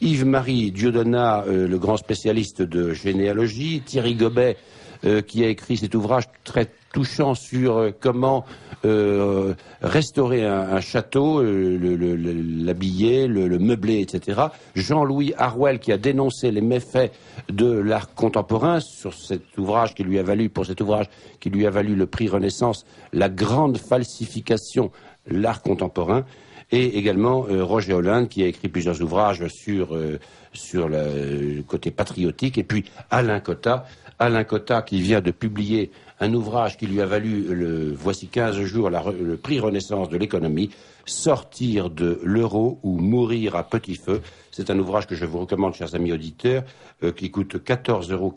Yves-Marie Dieudonat, euh, le grand spécialiste de généalogie. Thierry Gobet, euh, qui a écrit cet ouvrage très touchant sur euh, comment euh, restaurer un, château, euh, le- le- le- l'habiller, le, le meubler, etc. Jean-Louis Harwell, qui a dénoncé les méfaits de l'art contemporain sur cet ouvrage qui lui a valu, pour cet ouvrage qui lui a valu le prix Renaissance, la grande falsification, l'art contemporain. Et également euh, Roger Hollande, qui a écrit plusieurs ouvrages sur, euh, sur le côté patriotique. Et puis Alain Cotta, Alain Cotta qui vient de publier un ouvrage qui lui a valu, le, voici 15 jours, le prix Renaissance de l'économie, Sortir de l'euro ou mourir à petit feu. C'est un ouvrage que je vous recommande, chers amis auditeurs, euh, qui coûte 14,90 euros,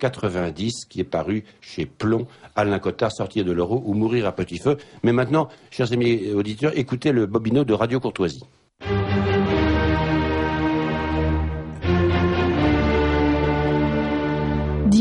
qui est paru chez Plomb, Alain Cotta, Sortir de l'euro ou mourir à petit feu. Mais maintenant, chers amis auditeurs, écoutez le bobino de Radio Courtoisie.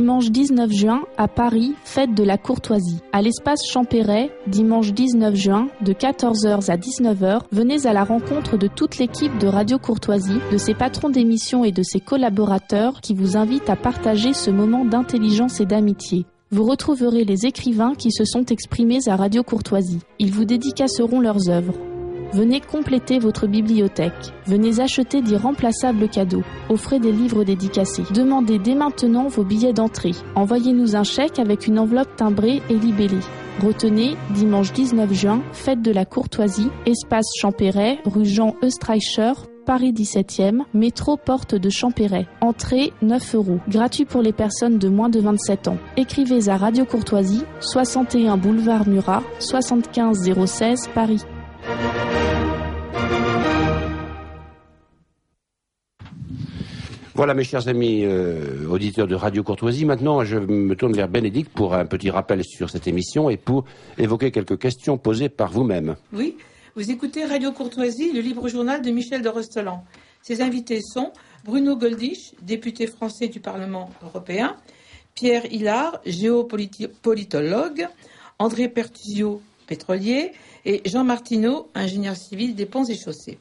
Dimanche 19 juin, à Paris, fête de la courtoisie. À l'espace Champéret, dimanche 19 juin, de 14h à 19h, venez à la rencontre de toute l'équipe de Radio Courtoisie, de ses patrons d'émission et de ses collaborateurs qui vous invitent à partager ce moment d'intelligence et d'amitié. Vous retrouverez les écrivains qui se sont exprimés à Radio Courtoisie. Ils vous dédicaceront leurs œuvres. Venez compléter votre bibliothèque. Venez acheter d'irremplaçables cadeaux. Offrez des livres dédicacés. Demandez dès maintenant vos billets d'entrée. Envoyez-nous un chèque avec une enveloppe timbrée et libellée. Retenez, dimanche 19 juin, fête de la courtoisie, espace Champéret, rue Jean Eustreicher, Paris 17e, métro porte de Champéret. Entrée 9 euros. Gratuit pour les personnes de moins de 27 ans. Écrivez à Radio Courtoisie, 61 boulevard Murat, 75 016 Paris. Voilà, mes chers amis euh, auditeurs de Radio Courtoisie. Maintenant, je me tourne vers Bénédicte pour un petit rappel sur cette émission et pour évoquer quelques questions posées par vous-même. Oui, vous écoutez Radio Courtoisie, le libre journal de Michel de Rostelan. Ses invités sont Bruno Goldich, député français du Parlement européen, Pierre Hillard, géopolitologue, André Pertusio, pétrolier, et Jean Martineau, ingénieur civil des ponts et chaussées.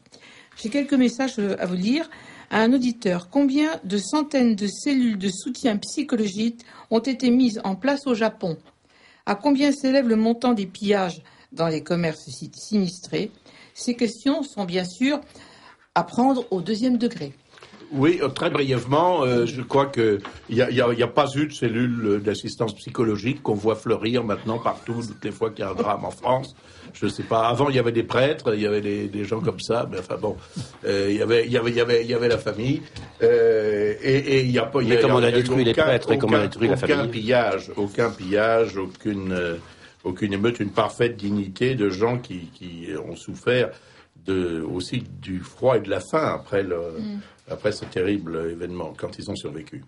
J'ai quelques messages à vous lire. À un auditeur, combien de centaines de cellules de soutien psychologique ont été mises en place au Japon? À combien s'élève le montant des pillages dans les commerces sinistrés? Ces questions sont bien sûr à prendre au deuxième degré. Oui, euh, très brièvement, euh, je crois qu'il n'y a, y a, y a pas eu de cellule euh, d'assistance psychologique qu'on voit fleurir maintenant partout, toutes les fois qu'il y a un drame en France. Je ne sais pas. Avant, il y avait des prêtres, il y avait des, des gens comme ça, mais enfin bon, euh, il y avait, il y avait, il y avait, il y avait la famille. Euh, et, il y a pas. Mais comment on a détruit les aucun- prêtres et comment on a aucun- détruit la aucun famille pillage, aucun pillage, aucune, euh, aucune émeute, une parfaite dignité de gens qui, qui ont souffert de, aussi du froid et de la faim après le, après ce terrible événement, quand ils ont survécu.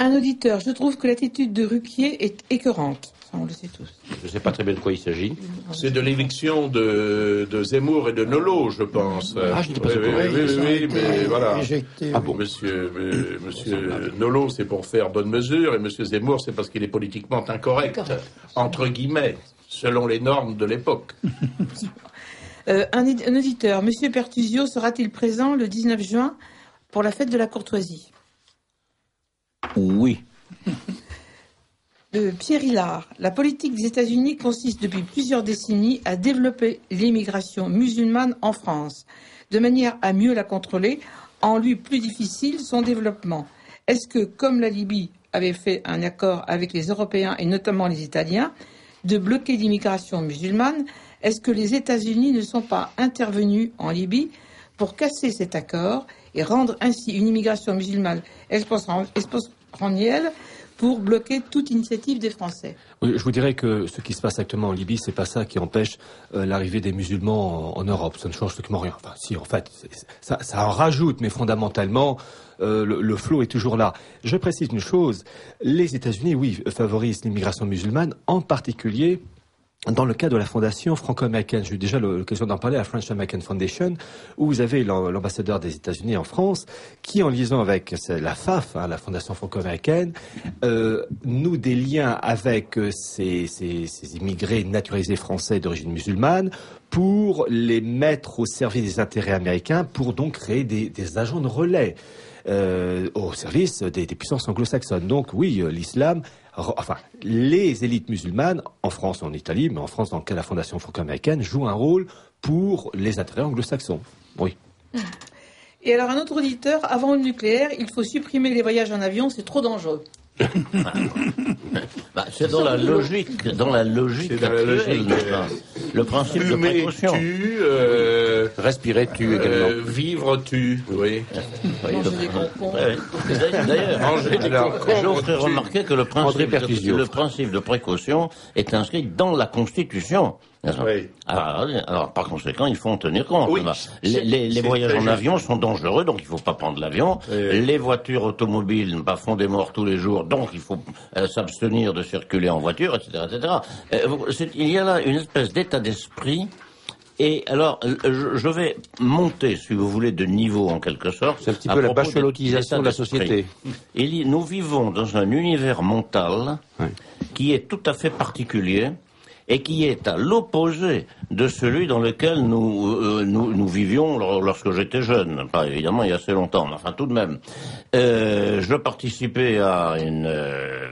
Un auditeur, je trouve que l'attitude de Ruquier est écœurante. Ça, on le sait tous. Je ne sais pas très bien de quoi il s'agit. C'est de l'éviction de, de Zemmour et de Nolo, je pense. Ah, je dis pas oui, ça oui, oui, oui, mais voilà. éjectés, Ah bon Monsieur, monsieur Nolo, c'est pour faire bonne mesure, et Monsieur Zemmour, c'est parce qu'il est politiquement incorrect, entre guillemets, selon les normes de l'époque. Euh, un, un auditeur, Monsieur Pertusio sera-t-il présent le 19 juin pour la fête de la courtoisie? Oui. Euh, Pierre Hillard, la politique des États-Unis consiste depuis plusieurs décennies à développer l'immigration musulmane en France, de manière à mieux la contrôler, en lui plus difficile son développement. Est-ce que, comme la Libye avait fait un accord avec les Européens et notamment les Italiens, de bloquer l'immigration musulmane, est-ce que les États-Unis ne sont pas intervenus en Libye pour casser cet accord et rendre ainsi une immigration musulmane esporantielle pour bloquer toute initiative des Français? Je vous dirais que ce qui se passe actuellement en Libye, c'est pas ça qui empêche euh, l'arrivée des musulmans en, Europe. Ça ne change strictement rien. Enfin, si, en fait, ça en rajoute, mais fondamentalement, euh, le, le flot est toujours là. Je précise une chose les États-Unis, oui, favorisent l'immigration musulmane, en particulier dans le cadre de la fondation franco-américaine, j'ai eu déjà l'occasion d'en parler à la French American Foundation, où vous avez l'am- l'ambassadeur des États-Unis en France, qui en liaison avec la FAF, hein, la fondation franco-américaine, euh, noue des liens avec euh, ces, ces- immigrés naturalisés français d'origine musulmane pour les mettre au service des intérêts américains, pour donc créer des, agents de relais euh, au service des, puissances anglo-saxonnes. Donc oui, l'islam, enfin les élites musulmanes en France, en Italie, mais en France dans le cas de la Fondation franco-américaine, jouent un rôle pour les intérêts anglo-saxons. Oui. Et alors, un autre auditeur, avant le nucléaire, il faut supprimer les voyages en avion, c'est trop dangereux. Bah, c'est dans la logique, dans la logique dans la logique, pas Le principe de précaution. tu, euh, Respirer tu également. euh, vivre, tu, oui. Oui. D'ailleurs, tu- remarquer que le André principe, de, Pertusio. le principe de précaution est inscrit dans la Constitution. Oui. Alors, alors, par conséquent, il faut en tenir compte. Oui, les, les- voyages en juste. avion sont dangereux, donc il faut pas prendre l'avion. Oui. Les voitures automobiles bah, font des morts tous les jours, donc il faut euh, s'abstenir de circuler en voiture, etc. etc. Euh, il y a là une espèce d'état d'esprit. Et alors, euh, je, je vais monter, si vous voulez, de niveau en quelque sorte. C'est un petit peu la bachelotisation de la société. Il y- nous vivons dans un univers mental qui est tout à fait particulier et qui est à l'opposé de celui dans lequel nous, euh, nous, nous vivions lor- lorsque j'étais jeune. Pas évidemment il y a assez longtemps, mais enfin tout de même. Euh, je participais à une, euh,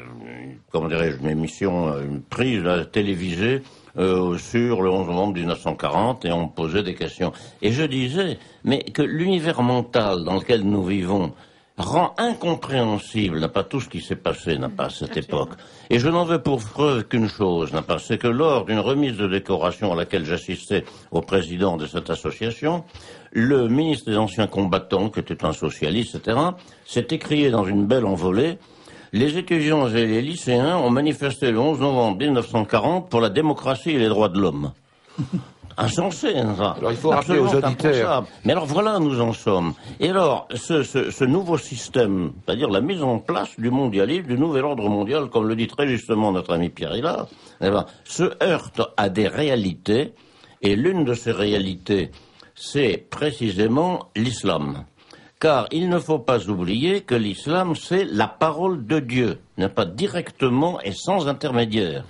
comment dirais-je, une émission, euh, une prise télévisée euh, sur le 11 novembre 1940 et on me posait des questions. Et je disais, mais que l'univers mental dans lequel nous vivons rend incompréhensible, n'a pas tout ce qui s'est passé, n'a pas à cette époque. Et je n'en veux pour preuve qu'une chose, n'a pas, c'est que lors d'une remise de décoration à laquelle j'assistais au président de cette association, le ministre des anciens combattants, qui était un socialiste, etc., s'est écrié dans une belle envolée les étudiants et les lycéens ont manifesté le 11 novembre 1940 pour la démocratie et les droits de l'homme. Insensé, hein, ça. Alors, il faut rappeler aux auditeurs. Mais alors voilà, nous en sommes. Et alors, ce, ce, ce nouveau système, c'est-à-dire la mise en place du mondialisme, du nouvel ordre mondial, comme le dit très justement notre ami Pierre Hillard, eh ben, se heurte à des réalités, et l'une de ces réalités, c'est précisément l'islam. Car il ne faut pas oublier que l'islam, c'est la parole de Dieu, n'est pas directement et sans intermédiaire.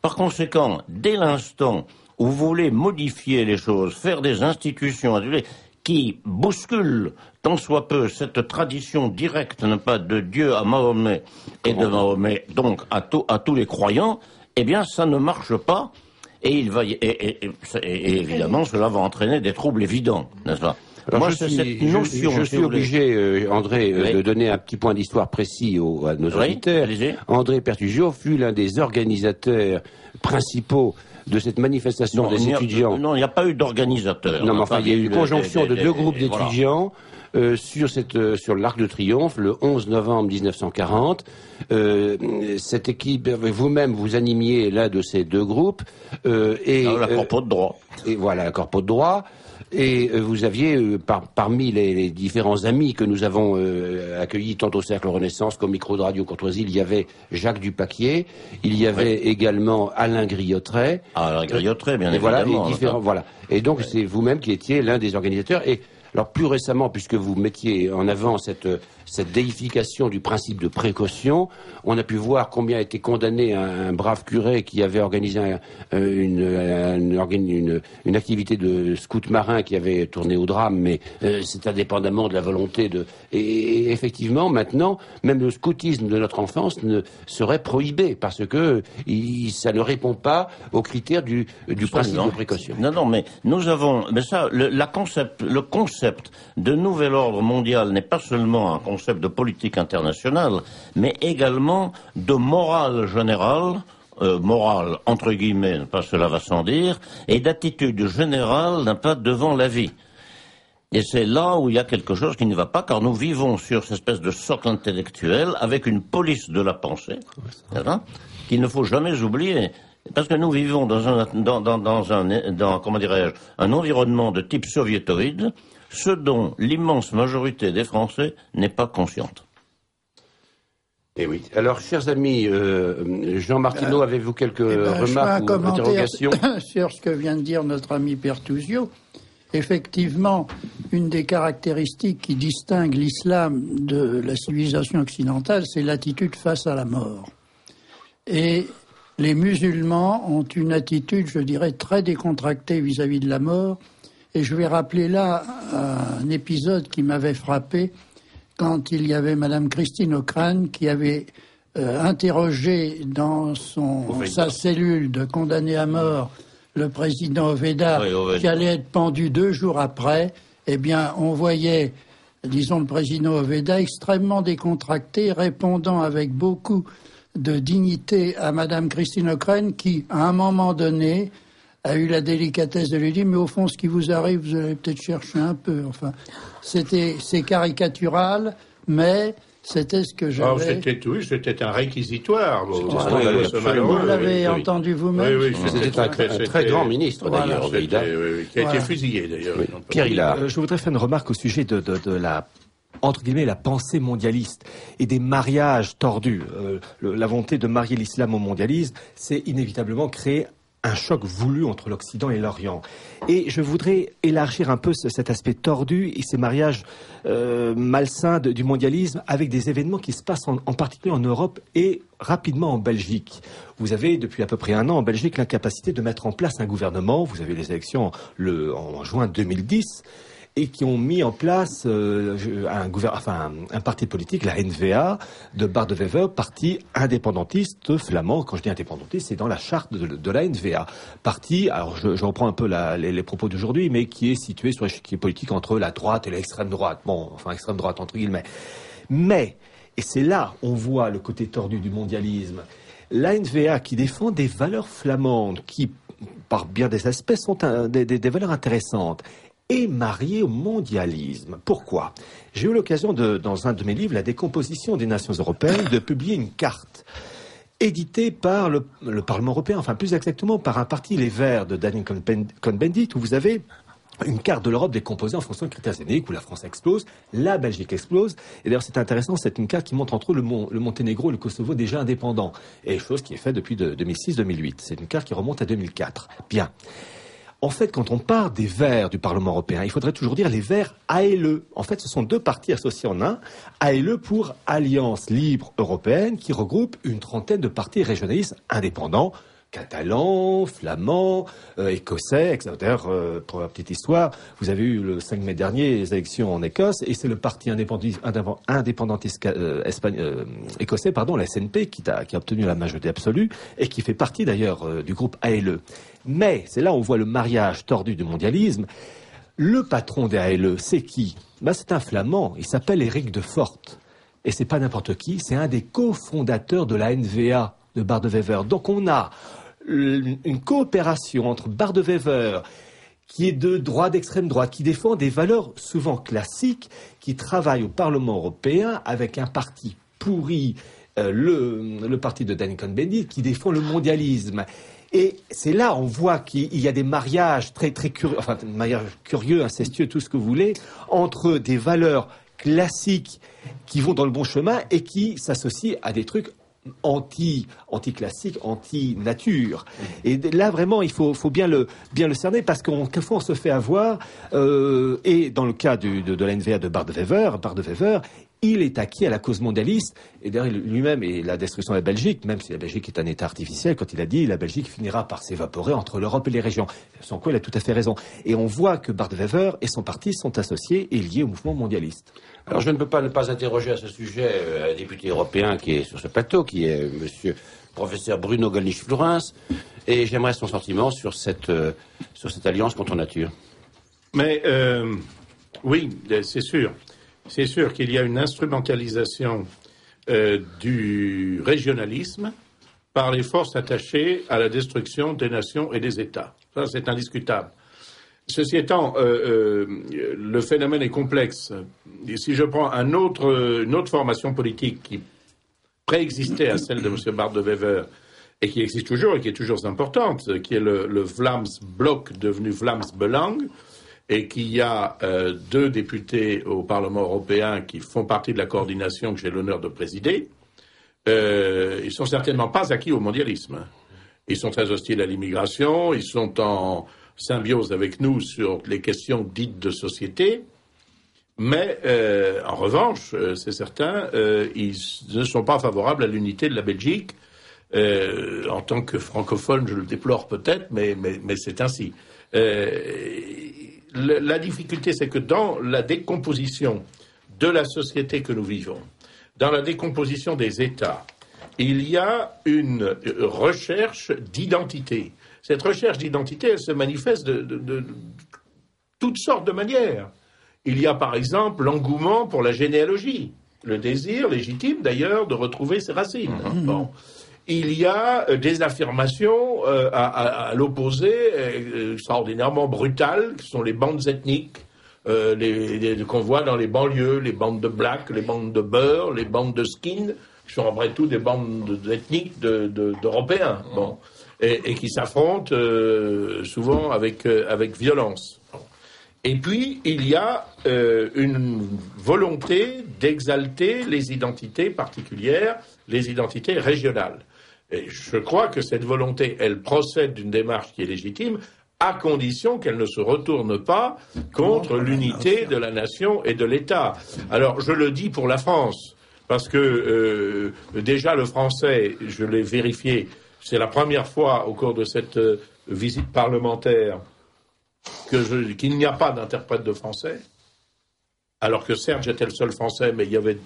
Par conséquent, dès l'instant vous voulez modifier les choses, faire des institutions qui bousculent tant soit peu cette tradition directe, n'est pas de Dieu à Mahomet et de Mahomet donc à, tout- à tous les croyants, eh bien ça ne marche pas et il va y- et, et- et- et évidemment cela va entraîner des troubles évidents, n'est-ce pas? Alors, Moi, je suis, cette je- je, obligé, euh, André, euh, Oui. de donner un petit point d'histoire précis à nos Oui, auditeurs. André Pertugio fut l'un des organisateurs principaux de cette manifestation Non, des il n'y a- étudiants. Non, il n'y a pas eu d'organisateur. Non, On mais enfin, il y a eu une conjonction de de- de- deux groupes d'étudiants euh, sur cette euh, sur l'Arc de Triomphe le 11 novembre 1940. Euh, cette équipe, euh, vous-même, vous animiez l'un de ces deux groupes euh, et la euh, corpo de droit. et voilà, la corpo de droit. Et euh, vous aviez, euh, par- parmi les, les différents amis que nous avons euh, accueillis tant au Cercle Renaissance qu'au micro de Radio Courtoisie, il y avait Jacques Dupaquier, il y avait également Alain Griottret. Ah, Alain Griottret, bien et voilà, évidemment, et différents, voilà. Et donc, c'est vous-même qui étiez l'un des organisateurs. Et alors, plus récemment, puisque vous mettiez en avant cette, euh, cette déification du principe de précaution, on a pu voir combien a été condamné un, un brave curé qui avait organisé un- euh, une, un une, une activité de scout marin qui avait tourné au drame, mais euh, c'est indépendamment de la volonté de. Et, et effectivement, maintenant, même le scoutisme de notre enfance ne serait prohibé parce que il- ça ne répond pas aux critères du, du principe Non. de précaution. Non, non, mais nous avons, mais ça, le, la concept, le concept de nouvel ordre mondial n'est pas seulement un concept de politique internationale, mais également de morale générale, euh, morale entre guillemets, pas cela va sans dire, et d'attitude générale d'un pas devant la vie. Et c'est là où il y a quelque chose qui ne va pas, car nous vivons sur cette espèce de socle intellectuel avec une police de la pensée, qu'il ne faut jamais oublier. Parce que nous vivons dans un, dans un, dans, comment dirais-je, un environnement de type soviétoïde, ce dont l'immense majorité des Français n'est pas consciente. Eh oui. Alors, chers amis, euh, Jean Martineau, avez-vous quelques Eh ben, remarques ou interrogations sur ce que vient de dire notre ami Pertuzio. Effectivement, une des caractéristiques qui distingue l'islam de la civilisation occidentale, c'est l'attitude face à la mort. Et les musulmans ont une attitude, je dirais, très décontractée vis-à-vis de la mort. Et je vais rappeler là un épisode qui m'avait frappé quand il y avait Madame Christine Ocrane qui avait euh, interrogé dans son, Oveda. sa cellule de condamné à mort le président Oveda, Oui, Oveda. qui allait être pendu deux jours après. Eh bien, on voyait, disons, le président Oveda extrêmement décontracté, répondant avec beaucoup de dignité à Madame Christine Ocrane, qui, à un moment donné, a eu la délicatesse de lui dire, mais au fond, ce qui vous arrive, vous allez peut-être chercher un peu. Enfin, c'était, c'est caricatural, mais c'était ce que Alors, j'avais. c'était, oui, c'était un réquisitoire. bon, malheureux, Vous l'avez oui, entendu Oui, vous-même oui, C'était un, un très c'était- grand ministre, Voilà. d'ailleurs, qui a Voilà. été fusillé, d'ailleurs. Pierre Hillard. Euh, je voudrais faire une remarque au sujet de, de- de la entre guillemets la pensée mondialiste et des mariages tordus. Euh, le- la volonté de marier l'islam au mondialisme, c'est inévitablement créer un choc voulu entre l'Occident et l'Orient. Et je voudrais élargir un peu ce- cet aspect tordu et ces mariages euh, malsains du mondialisme avec des événements qui se passent en, en particulier en Europe et rapidement en Belgique. Vous avez depuis à peu près un an en Belgique l'incapacité de mettre en place un gouvernement. Vous avez les élections le, en juin 2010 et qui ont mis en place euh, un, enfin, un, parti politique, la NVA, de Bart de Wever, parti indépendantiste flamand. Quand je dis indépendantiste, c'est dans la charte de, la NVA. Parti, alors je, reprends un peu les, propos d'aujourd'hui, mais qui est situé sur l'échiquier politique entre la droite et l'extrême droite. Bon, enfin extrême droite entre guillemets. Mais, et c'est là on voit le côté tordu du mondialisme, la NVA qui défend des valeurs flamandes qui, par bien des aspects, sont des valeurs intéressantes, est mariée au mondialisme. Pourquoi? J'ai eu l'occasion, dans un de mes livres, La décomposition des nations européennes, de publier une carte éditée par le, le Parlement européen, enfin plus exactement par un parti, les Verts de Daniel Cohn- Cohn-Bendit, où vous avez une carte de l'Europe décomposée en fonction de critères ethniques, où la France explose, la Belgique explose. Et d'ailleurs, c'est intéressant, c'est une carte qui montre entre eux le, Mon- le Monténégro et le Kosovo déjà indépendants. Et chose qui est faite depuis de- 2006-2008. C'est une carte qui remonte à 2004. Bien. En fait, quand on parle des Verts du Parlement européen, il faudrait toujours dire les Verts ALE. En fait, ce sont deux partis associés en un. ALE pour Alliance Libre Européenne, qui regroupe une trentaine de partis régionalistes indépendants, catalans, flamands, euh, écossais. D'ailleurs, euh, pour la petite histoire, vous avez eu le 5 mai dernier les élections en Écosse, et c'est le parti indépendantiste euh, euh, écossais, pardon, la SNP, qui a, qui a obtenu la majorité absolue, et qui fait partie d'ailleurs euh, du groupe ALE. Mais, c'est là où on voit le mariage tordu du mondialisme, le patron des ALE, c'est qui? Ben, C'est un flamand, il s'appelle Éric de Forte. Et c'est pas n'importe qui, c'est un des cofondateurs de la NVA de Bar de Wever. Donc on a une coopération entre Bar de Wever, qui est de droite d'extrême droite, qui défend des valeurs souvent classiques, qui travaille au Parlement européen avec un parti pourri, euh, le, le parti de Danny Cohn-Bendit, qui défend le mondialisme, Et c'est là, on voit qu'il y a des mariages très très curieux, enfin des mariages curieux, incestueux, tout ce que vous voulez, entre des valeurs classiques qui vont dans le bon chemin et qui s'associent à des trucs anti anti classique anti nature et là vraiment il faut, faut bien le bien le cerner parce qu'on on se fait avoir euh, et dans le cas de, de l'NVA de Bart Wever Bart Wever il est acquis à la cause mondialiste et derrière lui-même et la destruction de la Belgique, même si la Belgique est un État artificiel, quand il a dit la Belgique finira par s'évaporer entre l'Europe et les régions. Sans quoi il a tout à fait raison. Et on voit que Bart Wever et son parti sont associés et liés au mouvement mondialiste. Alors je ne peux pas ne pas interroger à ce sujet euh, un député européen qui est sur ce plateau, qui est Monsieur professeur Bruno Gollnisch-Flourens, et j'aimerais son sentiment sur cette, euh, sur cette alliance contre nature. Mais euh, oui, c'est sûr. C'est sûr qu'il y a une instrumentalisation euh, du régionalisme par les forces attachées à la destruction des nations et des États. Ça, c'est indiscutable. Ceci étant, euh, euh, le phénomène est complexe. Et si je prends une autre formation politique qui préexistait à celle de M. Bart de Wever et qui existe toujours et qui est toujours importante, qui est le, le Vlaams Bloc devenu Vlaams Belang, et qu'il y a euh, deux députés au Parlement européen qui font partie de la coordination que j'ai l'honneur de présider, euh, ils sont certainement pas acquis au mondialisme. Ils sont très hostiles à l'immigration, ils sont en symbiose avec nous sur les questions dites de société, mais euh, en revanche, euh, c'est certain, ils ne sont pas favorables à l'unité de la Belgique. En tant que francophone, je le déplore peut-être, mais c'est ainsi. Le, la difficulté, c'est que dans la décomposition de la société que nous vivons, dans la décomposition des États, il y a une recherche d'identité. Cette recherche d'identité, elle se manifeste de, de, de, toutes sortes de manières. Il y a par exemple l'engouement pour la généalogie, le désir légitime d'ailleurs de retrouver ses racines. Mmh. Bon. Il y a euh, des affirmations euh, à, à, à l'opposé euh, extraordinairement brutales, qui sont les bandes ethniques, euh, les, les, qu'on voit dans les banlieues, les bandes de black, les bandes de beurre, les bandes de skin, qui sont après tout des bandes ethniques d'Européens, de, de, bon, et, et, qui s'affrontent souvent avec, avec violence. Et puis, il y a euh, une volonté d'exalter les identités particulières, les identités régionales. Et je crois que cette volonté, elle procède d'une démarche qui est légitime, à condition qu'elle ne se retourne pas contre l'unité de la nation et de l'État. Alors, je le dis pour la France, parce que euh, déjà le français, je l'ai vérifié, c'est la première fois au cours de cette euh, visite parlementaire qu'il qu n'y a pas d'interprète de français, alors que certes j'étais le seul français, mais il y avait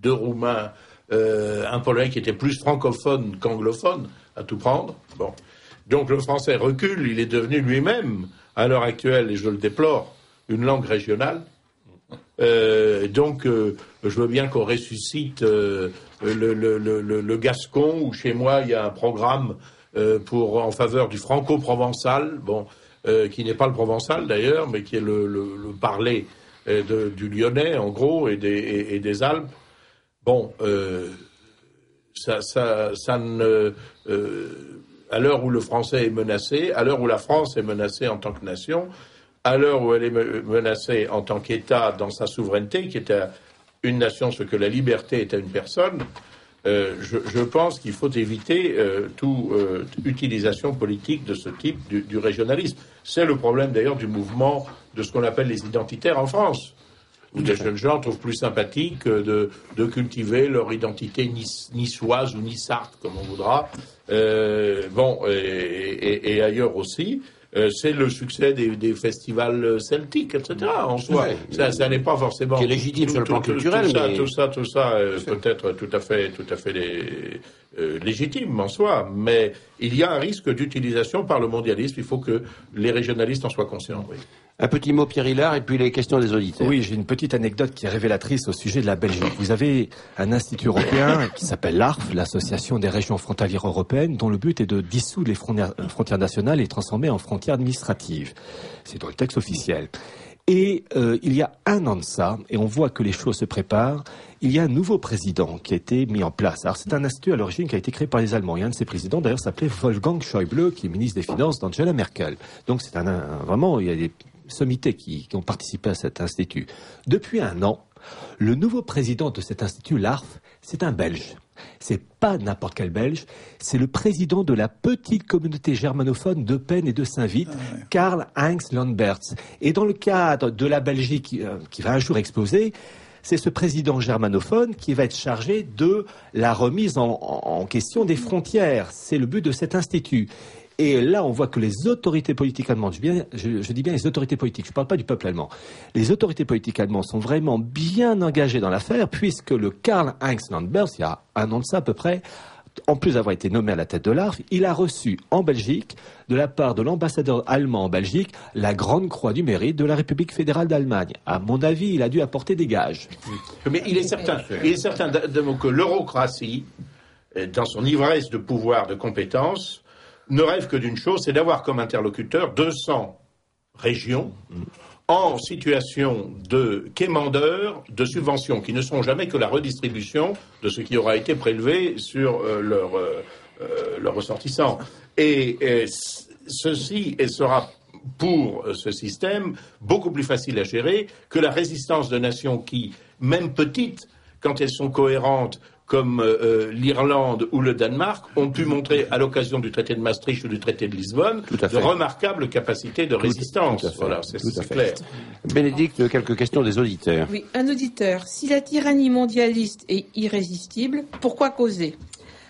deux Roumains, euh, un Polonais qui était plus francophone qu'anglophone, à tout prendre. Bon. Donc le français recule, il est devenu lui-même, à l'heure actuelle, et je le déplore, une langue régionale. Euh, donc, euh, je veux bien qu'on ressuscite le, gascon, où chez moi, il y a un programme pour, en faveur du franco-provençal. Bon, qui n'est pas le provençal d'ailleurs, mais qui est le, le, le parler du lyonnais en gros et des Alpes. Bon, euh, euh, à l'heure où le français est menacé, à l'heure où la France est menacée en tant que nation, à l'heure où elle est menacée en tant qu'État dans sa souveraineté, qui est à une nation ce que la liberté est à une personne, euh, je, pense qu'il faut éviter toute utilisation politique de ce type du, du régionalisme. C'est le problème d'ailleurs du mouvement de ce qu'on appelle les identitaires en France, où des jeunes gens trouvent plus sympathique de, de cultiver leur identité nice, niçoise ou nissarte, comme on voudra, euh, bon, et, et, et, ailleurs aussi. Euh, c'est le succès des, des, festivals celtiques, etc. En soi, ça, ça n'est pas forcément qui est légitime tout, sur le plan tout, culturel, tout, mais... ça, tout ça, tout ça, euh, peut-être tout à fait, tout à fait les, euh, légitime en soi, mais il y a un risque d'utilisation par le mondialisme. Il faut que les régionalistes en soient conscients. Oui. Un petit mot, Pierre Hillard, et puis les questions des auditeurs. Oui, j'ai une petite anecdote qui est révélatrice au sujet de la Belgique. Vous avez un institut européen qui s'appelle l'ARF, l'Association des régions frontalières européennes, dont le but est de dissoudre les frontières nationales et transformer en frontières administratives. C'est dans le texte officiel. Et euh, il y a un an de ça, et on voit que les choses se préparent, il y a un nouveau président qui a été mis en place. Alors c'est un institut à l'origine qui a été créé par les Allemands. Et un de ces présidents d'ailleurs s'appelait Wolfgang Schäuble, qui est ministre des Finances d'Angela Merkel. Donc c'est un, vraiment, il y a des sommités qui, qui ont participé à cet institut. Depuis un an, le nouveau président de cet institut, l'ARF, c'est un Belge. C'est pas n'importe quel Belge, c'est le président de la petite communauté germanophone de Pen et de Saint-Vite, Karl Heinz Lamberts. Et dans le cadre de la Belgique qui, euh, qui va un jour exploser, c'est ce président germanophone qui va être chargé de la remise en, en- en question des frontières. C'est le but de cet institut. Et là, on voit que les autorités politiques allemandes, je, je- dis bien les autorités politiques, je ne parle pas du peuple allemand, les autorités politiques allemandes sont vraiment bien engagées dans l'affaire, puisque le Karl-Heinz Landers, il y a un an de ça à peu près, en plus d'avoir été nommé à la tête de l'ARF, il a reçu en Belgique, de la part de l'ambassadeur allemand en Belgique, la Grande Croix du Mérite de la République fédérale d'Allemagne. À mon avis, il a dû apporter des gages. Mais il est certain, il est certain que l'eurocratie, euh, dans son ivresse de pouvoir, de compétences, ne rêve que d'une chose, c'est d'avoir comme interlocuteur 200 régions en situation de quémandeur de subventions qui ne sont jamais que la redistribution de ce qui aura été prélevé sur euh, leurs euh, euh, leurs ressortissants. Et, euh, ceci sera pour euh, ce système beaucoup plus facile à gérer que la résistance de nations qui, même petites, quand elles sont cohérentes, comme euh, l'Irlande ou le Danemark, ont pu montrer à l'occasion du traité de Maastricht ou du traité de Lisbonne de remarquables capacités de résistance. tout à fait. Voilà, c'est Tout à c'est fait. clair. Bénédicte, quelques questions des auditeurs. Oui, un auditeur. Si la tyrannie mondialiste est irrésistible, pourquoi causer?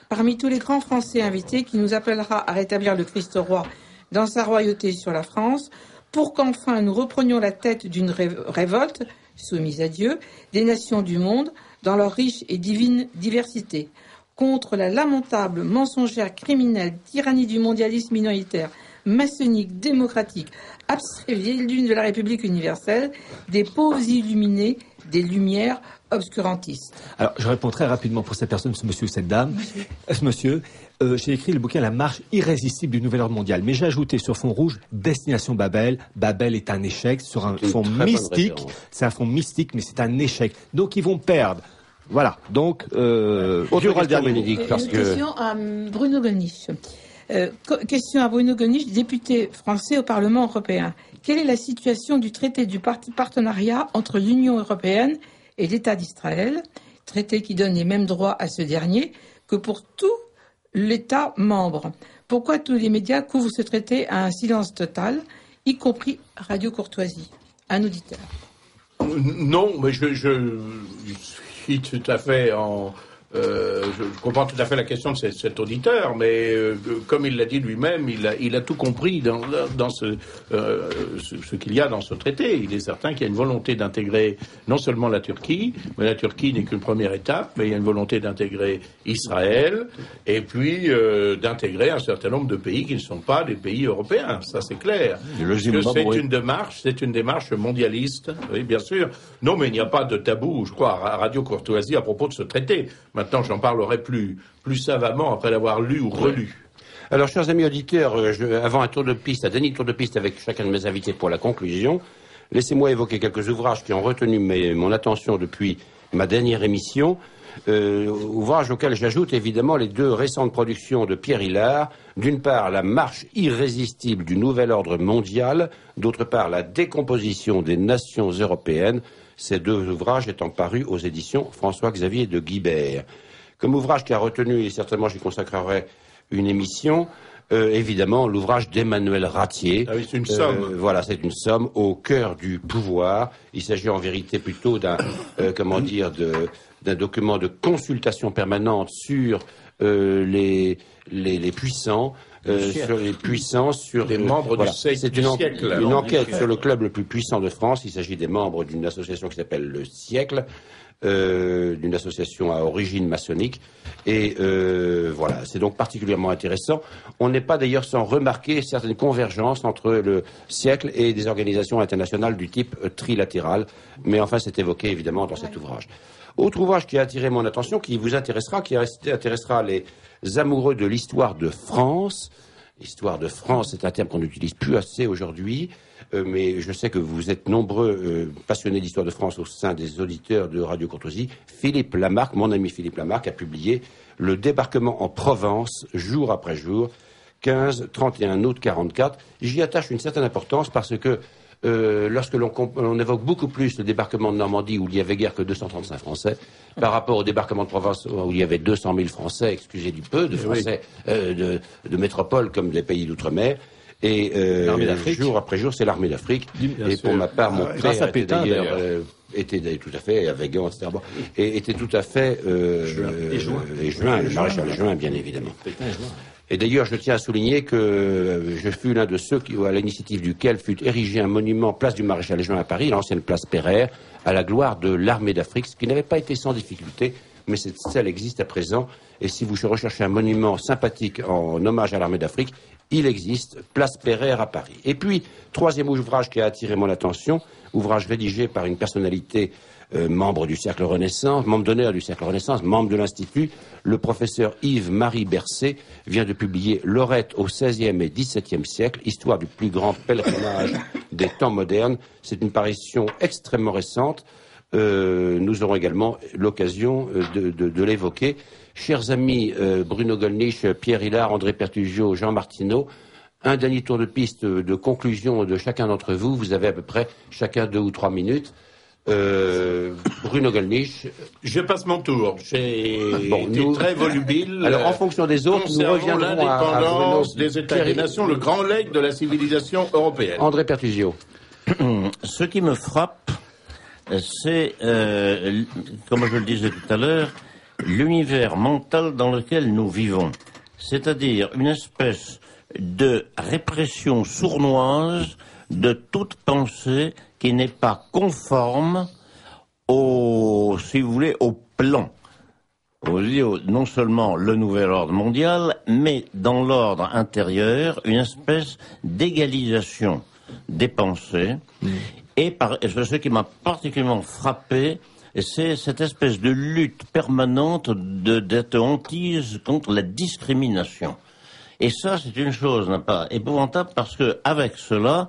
Parmi tous les grands Français invités qui nous appellera à rétablir le Christ roi dans sa royauté sur la France, pour qu'enfin nous reprenions la tête d'une ré- révolte soumise à Dieu des nations du monde dans leur riche et divine diversité, contre la lamentable, mensongère, criminelle tyrannie du mondialisme minoritaire, maçonnique, démocratique, abstrait vieille lune de la République universelle, des pauvres illuminés, des lumières obscurantistes. Alors, je réponds très rapidement pour cette personne, ce monsieur ou cette dame. Euh, Ce monsieur, euh, j'ai écrit le bouquin La marche irrésistible du nouvel ordre mondial. Mais j'ai ajouté sur fond rouge Destination Babel. Babel est un échec sur un fond mystique. C'est un fond mystique, mais c'est un échec. Donc, ils vont perdre. Voilà. Donc, euh, Autre Dieu aura le question, dernier mot. Bénédicte, Et parce une que question à hum, Bruno Gollnisch. Euh, question à Bruno Gollnisch, député français au Parlement européen. Quelle est la situation du traité du partenariat entre l'Union européenne et l'État d'Israël, traité qui donne les mêmes droits à ce dernier que pour tout l'État membre Pourquoi tous les médias couvrent ce traité à un silence total, y compris Radio Courtoisie? Un auditeur. Non, mais je, suis tout à fait en. Euh, je, je comprends tout à fait la question de cet, cet auditeur, mais euh, comme il l'a dit lui-même, il a, il a tout compris dans, dans ce, euh, ce, ce qu'il y a dans ce traité. Il est certain qu'il y a une volonté d'intégrer non seulement la Turquie, mais la Turquie n'est qu'une première étape, mais il y a une volonté d'intégrer Israël et puis d'intégrer un certain nombre de pays qui ne sont pas des pays européens. Ça, c'est clair. C'est une démarche, c'est une démarche mondialiste, oui, bien sûr. Non, mais il n'y a pas de tabou, je crois, à Radio Courtoisie à propos de ce traité. Maintenant, j'en parlerai plus, plus savamment après l'avoir lu ou relu. Alors, chers amis auditeurs, euh, je- avant un tour de piste, un dernier tour de piste avec chacun de mes invités pour la conclusion, laissez-moi évoquer quelques ouvrages qui ont retenu mes- mon attention depuis ma dernière émission. Euh, ouvrages auxquels j'ajoute évidemment les deux récentes productions de Pierre Hillard. D'une part, La marche irrésistible du nouvel ordre mondial, d'autre part, La décomposition des nations européennes. Ces deux ouvrages étant parus aux éditions François-Xavier de Guibert. Comme ouvrage qui a retenu, et certainement j'y consacrerai une émission, euh, évidemment l'ouvrage d'Emmanuel Ratier. Ah oui, c'est une Euh, somme. voilà, c'est une somme au cœur du pouvoir. Il s'agit en vérité plutôt d'un, euh, comment dire, de- d'un document de consultation permanente sur euh, les, les, les puissants, euh, sur les puissants, sur Des membres du siècle- C'est une, en- siècle. une Non, du enquête siècle. sur le club le plus puissant de France. Il s'agit des membres d'une association qui s'appelle le Siècle, euh, d'une association à origine maçonnique. Et euh, voilà, c'est donc particulièrement intéressant. On n'est pas d'ailleurs sans remarquer certaines convergences entre le Siècle et des organisations internationales du type euh, trilatéral. Mais enfin, c'est évoqué évidemment dans cet ouvrage. Autre ouvrage qui a attiré mon attention, qui vous intéressera, qui intéressera les amoureux de l'histoire de France, Histoire de France, c'est un terme qu'on n'utilise plus assez aujourd'hui, euh, mais je sais que vous êtes nombreux euh, passionnés d'histoire de France au sein des auditeurs de Radio Courtoisie. Philippe Lamarck, mon ami Philippe Lamarck, a publié Le débarquement en Provence, jour après jour, 15, 31 août 44. J'y attache une certaine importance parce que euh, lorsque l'on on évoque beaucoup plus le débarquement de Normandie où il n'y avait guère que 235 Français par rapport au débarquement de Provence où il y avait 200 000 Français, excusez du peu, de Eh Français euh, de, de métropole comme des pays d'outre-mer. Et euh, jour après jour, c'est l'armée d'Afrique. Et sûr. pour ma part, mon Ah père était d'ailleurs, euh, était tout à fait avec Gand, etc. Bon, et était tout à fait euh, euh, Et Juin. et Juin, le maréchal Juin, bien évidemment. Pétain et Juin. Et d'ailleurs, je tiens à souligner que je fus l'un de ceux qui, à l'initiative duquel fut érigé un monument place du Maréchal Juin à Paris, l'ancienne place Pereire, à la gloire de l'armée d'Afrique, ce qui n'avait pas été sans difficulté, mais cette celle existe à présent. Et si vous recherchez un monument sympathique en hommage à l'armée d'Afrique, il existe, place Pereire à Paris. Et puis, troisième ouvrage qui a attiré mon attention, ouvrage rédigé par une personnalité euh, membre du Cercle Renaissance, membre d'honneur du Cercle Renaissance, membre de l'Institut, le professeur Yves-Marie Bercé vient de publier Lorette au XVIe et XVIIe siècle, histoire du plus grand pèlerinage des temps modernes. C'est une parution extrêmement récente. Euh, nous aurons également l'occasion euh, de, de- de l'évoquer. Chers amis euh, Bruno Gollnisch, Pierre Hillard, André Pertugio, Jean Martineau, un dernier tour de piste de conclusion de chacun d'entre vous. Vous avez à peu près chacun deux ou trois minutes. Euh, Bruno Gollnisch. Je passe mon tour. J'ai Bon, été nous- très volubile. Alors, en fonction des autres, nous reviendrons à, à des États et Nations, le grand legs de la civilisation européenne. André Pertugio. Ce qui me frappe, c'est, euh, comme je le disais tout à l'heure, l'univers mental dans lequel nous vivons. C'est-à-dire une espèce de répression sournoise de toute pensée qui n'est pas conforme au, si vous voulez, au plan. Non seulement le nouvel ordre mondial, mais dans l'ordre intérieur, une espèce d'égalisation des pensées. Et par, ce qui m'a particulièrement frappé, c'est cette espèce de lutte permanente de, d'être hantise contre la discrimination. Et ça, c'est une chose, n'est pas épouvantable, parce que avec cela,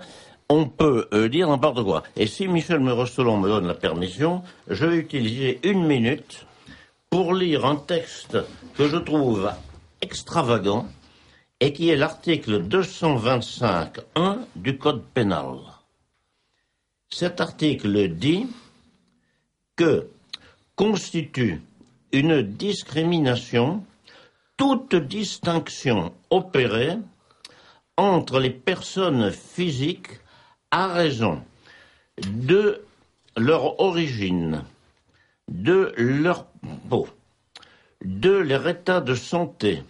on peut euh, dire n'importe quoi. Et si Michel Merostolon me donne la permission, je vais utiliser une minute pour lire un texte que je trouve extravagant et qui est l'article 225.1 du Code pénal. Cet article dit que constitue une discrimination toute distinction opérée entre les personnes physiques à raison de leur origine, de leur peau, de leur état de santé,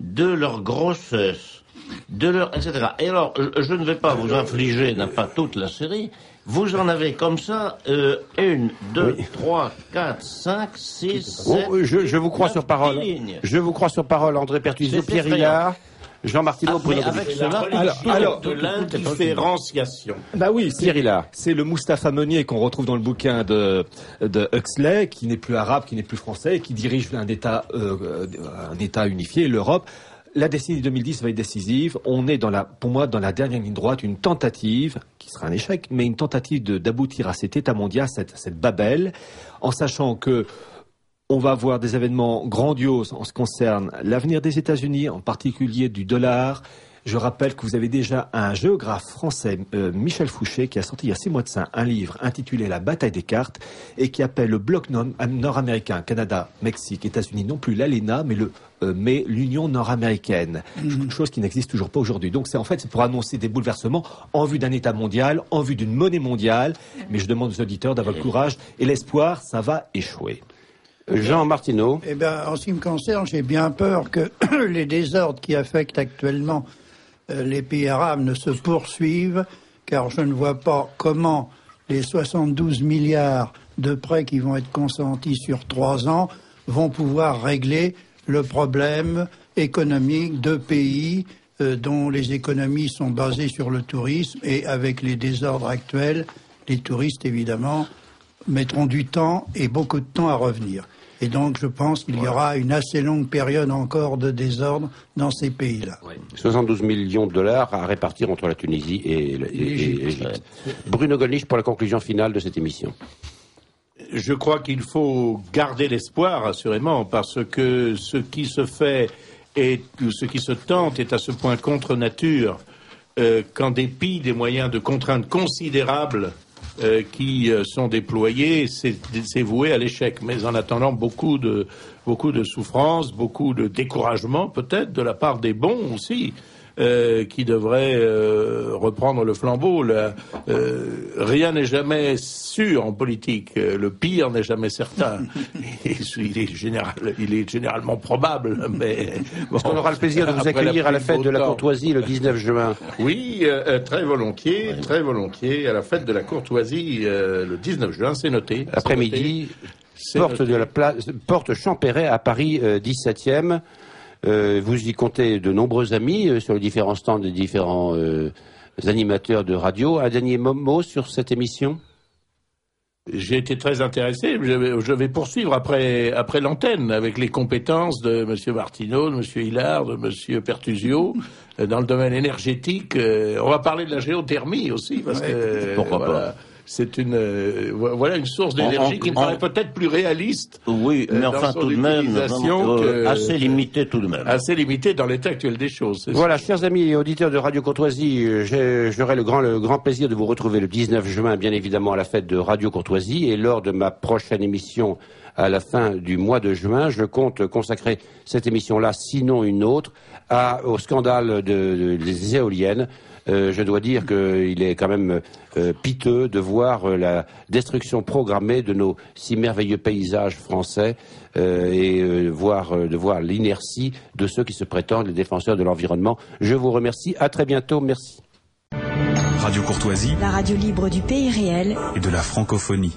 de leur grossesse, de leur, etc. Et alors, je- ne vais pas vous infliger, n'a pas toute la série, vous en avez comme ça, euh, une, deux, trois, quatre, cinq, six, sept, Bon, je, je vous crois sur parole. lignes. Je vous crois sur parole, André Pertuzio, C'est Pierre. Hillard, Jean Martineau, Ah, Bruno mais avec cela, Alors, alors, de l'indifférenciation. Bah oui, c'est- le Mustapha Meunier qu'on retrouve dans le bouquin de, de Huxley, qui n'est plus arabe, qui n'est plus français, et qui dirige un État, euh, un État unifié, l'Europe. La décennie 2010 va être décisive. On est dans la, pour moi, dans la dernière ligne droite, une tentative, qui sera un échec, mais une tentative de- d'aboutir à cet État mondial, cette, cette Babel, en sachant que on va avoir des événements grandioses en ce qui concerne l'avenir des États-Unis, en particulier du dollar. Je rappelle que vous avez déjà un géographe français, euh, Michel Fouché, qui a sorti il y a six mois de ça un livre intitulé La bataille des cartes et qui appelle le bloc nord- nord-américain, Canada, Mexique, États-Unis, non plus l'ALENA, mais le euh, mais l'Union nord-américaine, chose qui n'existe toujours pas aujourd'hui. Donc c'est en fait c'est pour annoncer des bouleversements en vue d'un État mondial, en vue d'une monnaie mondiale. Mais je demande aux auditeurs d'avoir le courage et l'espoir, ça va échouer. Jean Martineau. Eh bien, en ce qui me concerne, j'ai bien peur que les désordres qui affectent actuellement euh, les pays arabes ne se poursuivent, car je ne vois pas comment les 72 milliards de prêts qui vont être consentis sur trois ans vont pouvoir régler le problème économique de pays euh, dont les économies sont basées sur le tourisme et avec les désordres actuels, les touristes évidemment mettront du temps et beaucoup de temps à revenir. Et donc, je pense qu'il y aura une assez longue période encore de désordre dans ces pays-là. 72 millions de dollars à répartir entre la Tunisie et l'Égypte. Bruno Gollnisch pour la conclusion finale de cette émission. Je crois qu'il faut garder l'espoir, assurément, parce que ce qui se fait et ce qui se tente est à ce point contre nature euh, qu'en dépit des moyens de contrainte considérables euh, qui euh, sont déployés, c'est voué à l'échec. Mais en attendant, beaucoup de beaucoup de souffrance, beaucoup de découragement, peut-être de la part des bons aussi. Euh, qui devraient euh, reprendre le flambeau. Euh, rien n'est jamais sûr en politique. Le pire n'est jamais certain. Il, est général, il est généralement probable. Mais bon, On aura le plaisir de vous accueillir à la fête de la courtoisie le 19 juin? Oui, très volontiers, très volontiers. À la fête de la courtoisie, le 19 juin, c'est noté. Après-midi, porte de la place, porte Champéret à Paris euh, 17e. Euh, vous y comptez de nombreux amis euh, sur les différents stands des différents euh, animateurs de radio. Un dernier mo- mot sur cette émission? J'ai été très intéressé. Je vais, je vais poursuivre après, après l'antenne avec les compétences de M. Martineau, de M. Hillard, de M. Pertusio dans le domaine énergétique. On va parler de la géothermie aussi parce que Pourquoi pas. C'est une euh, voilà une source d'énergie qui me paraît peut-être plus réaliste, Oui, mais Euh, enfin tout de même, euh, que- assez limité tout de même. assez limitée dans l'état actuel des choses. Voilà, chers amis et auditeurs de Radio Courtoisie, j'aurai le grand, le grand plaisir de vous retrouver le 19 juin, bien évidemment, à la fête de Radio Courtoisie. Et lors de ma prochaine émission à la fin du mois de juin, je compte consacrer cette émission-là, sinon une autre, à, au scandale de- de- des éoliennes. Euh, je dois dire qu'il est quand même euh, piteux de voir euh, la destruction programmée de nos si merveilleux paysages français euh, et euh, voir, euh, de voir l'inertie de ceux qui se prétendent les défenseurs de l'environnement. Je vous remercie. À très bientôt. Merci. Radio Courtoisie La radio libre du pays réel et de la francophonie.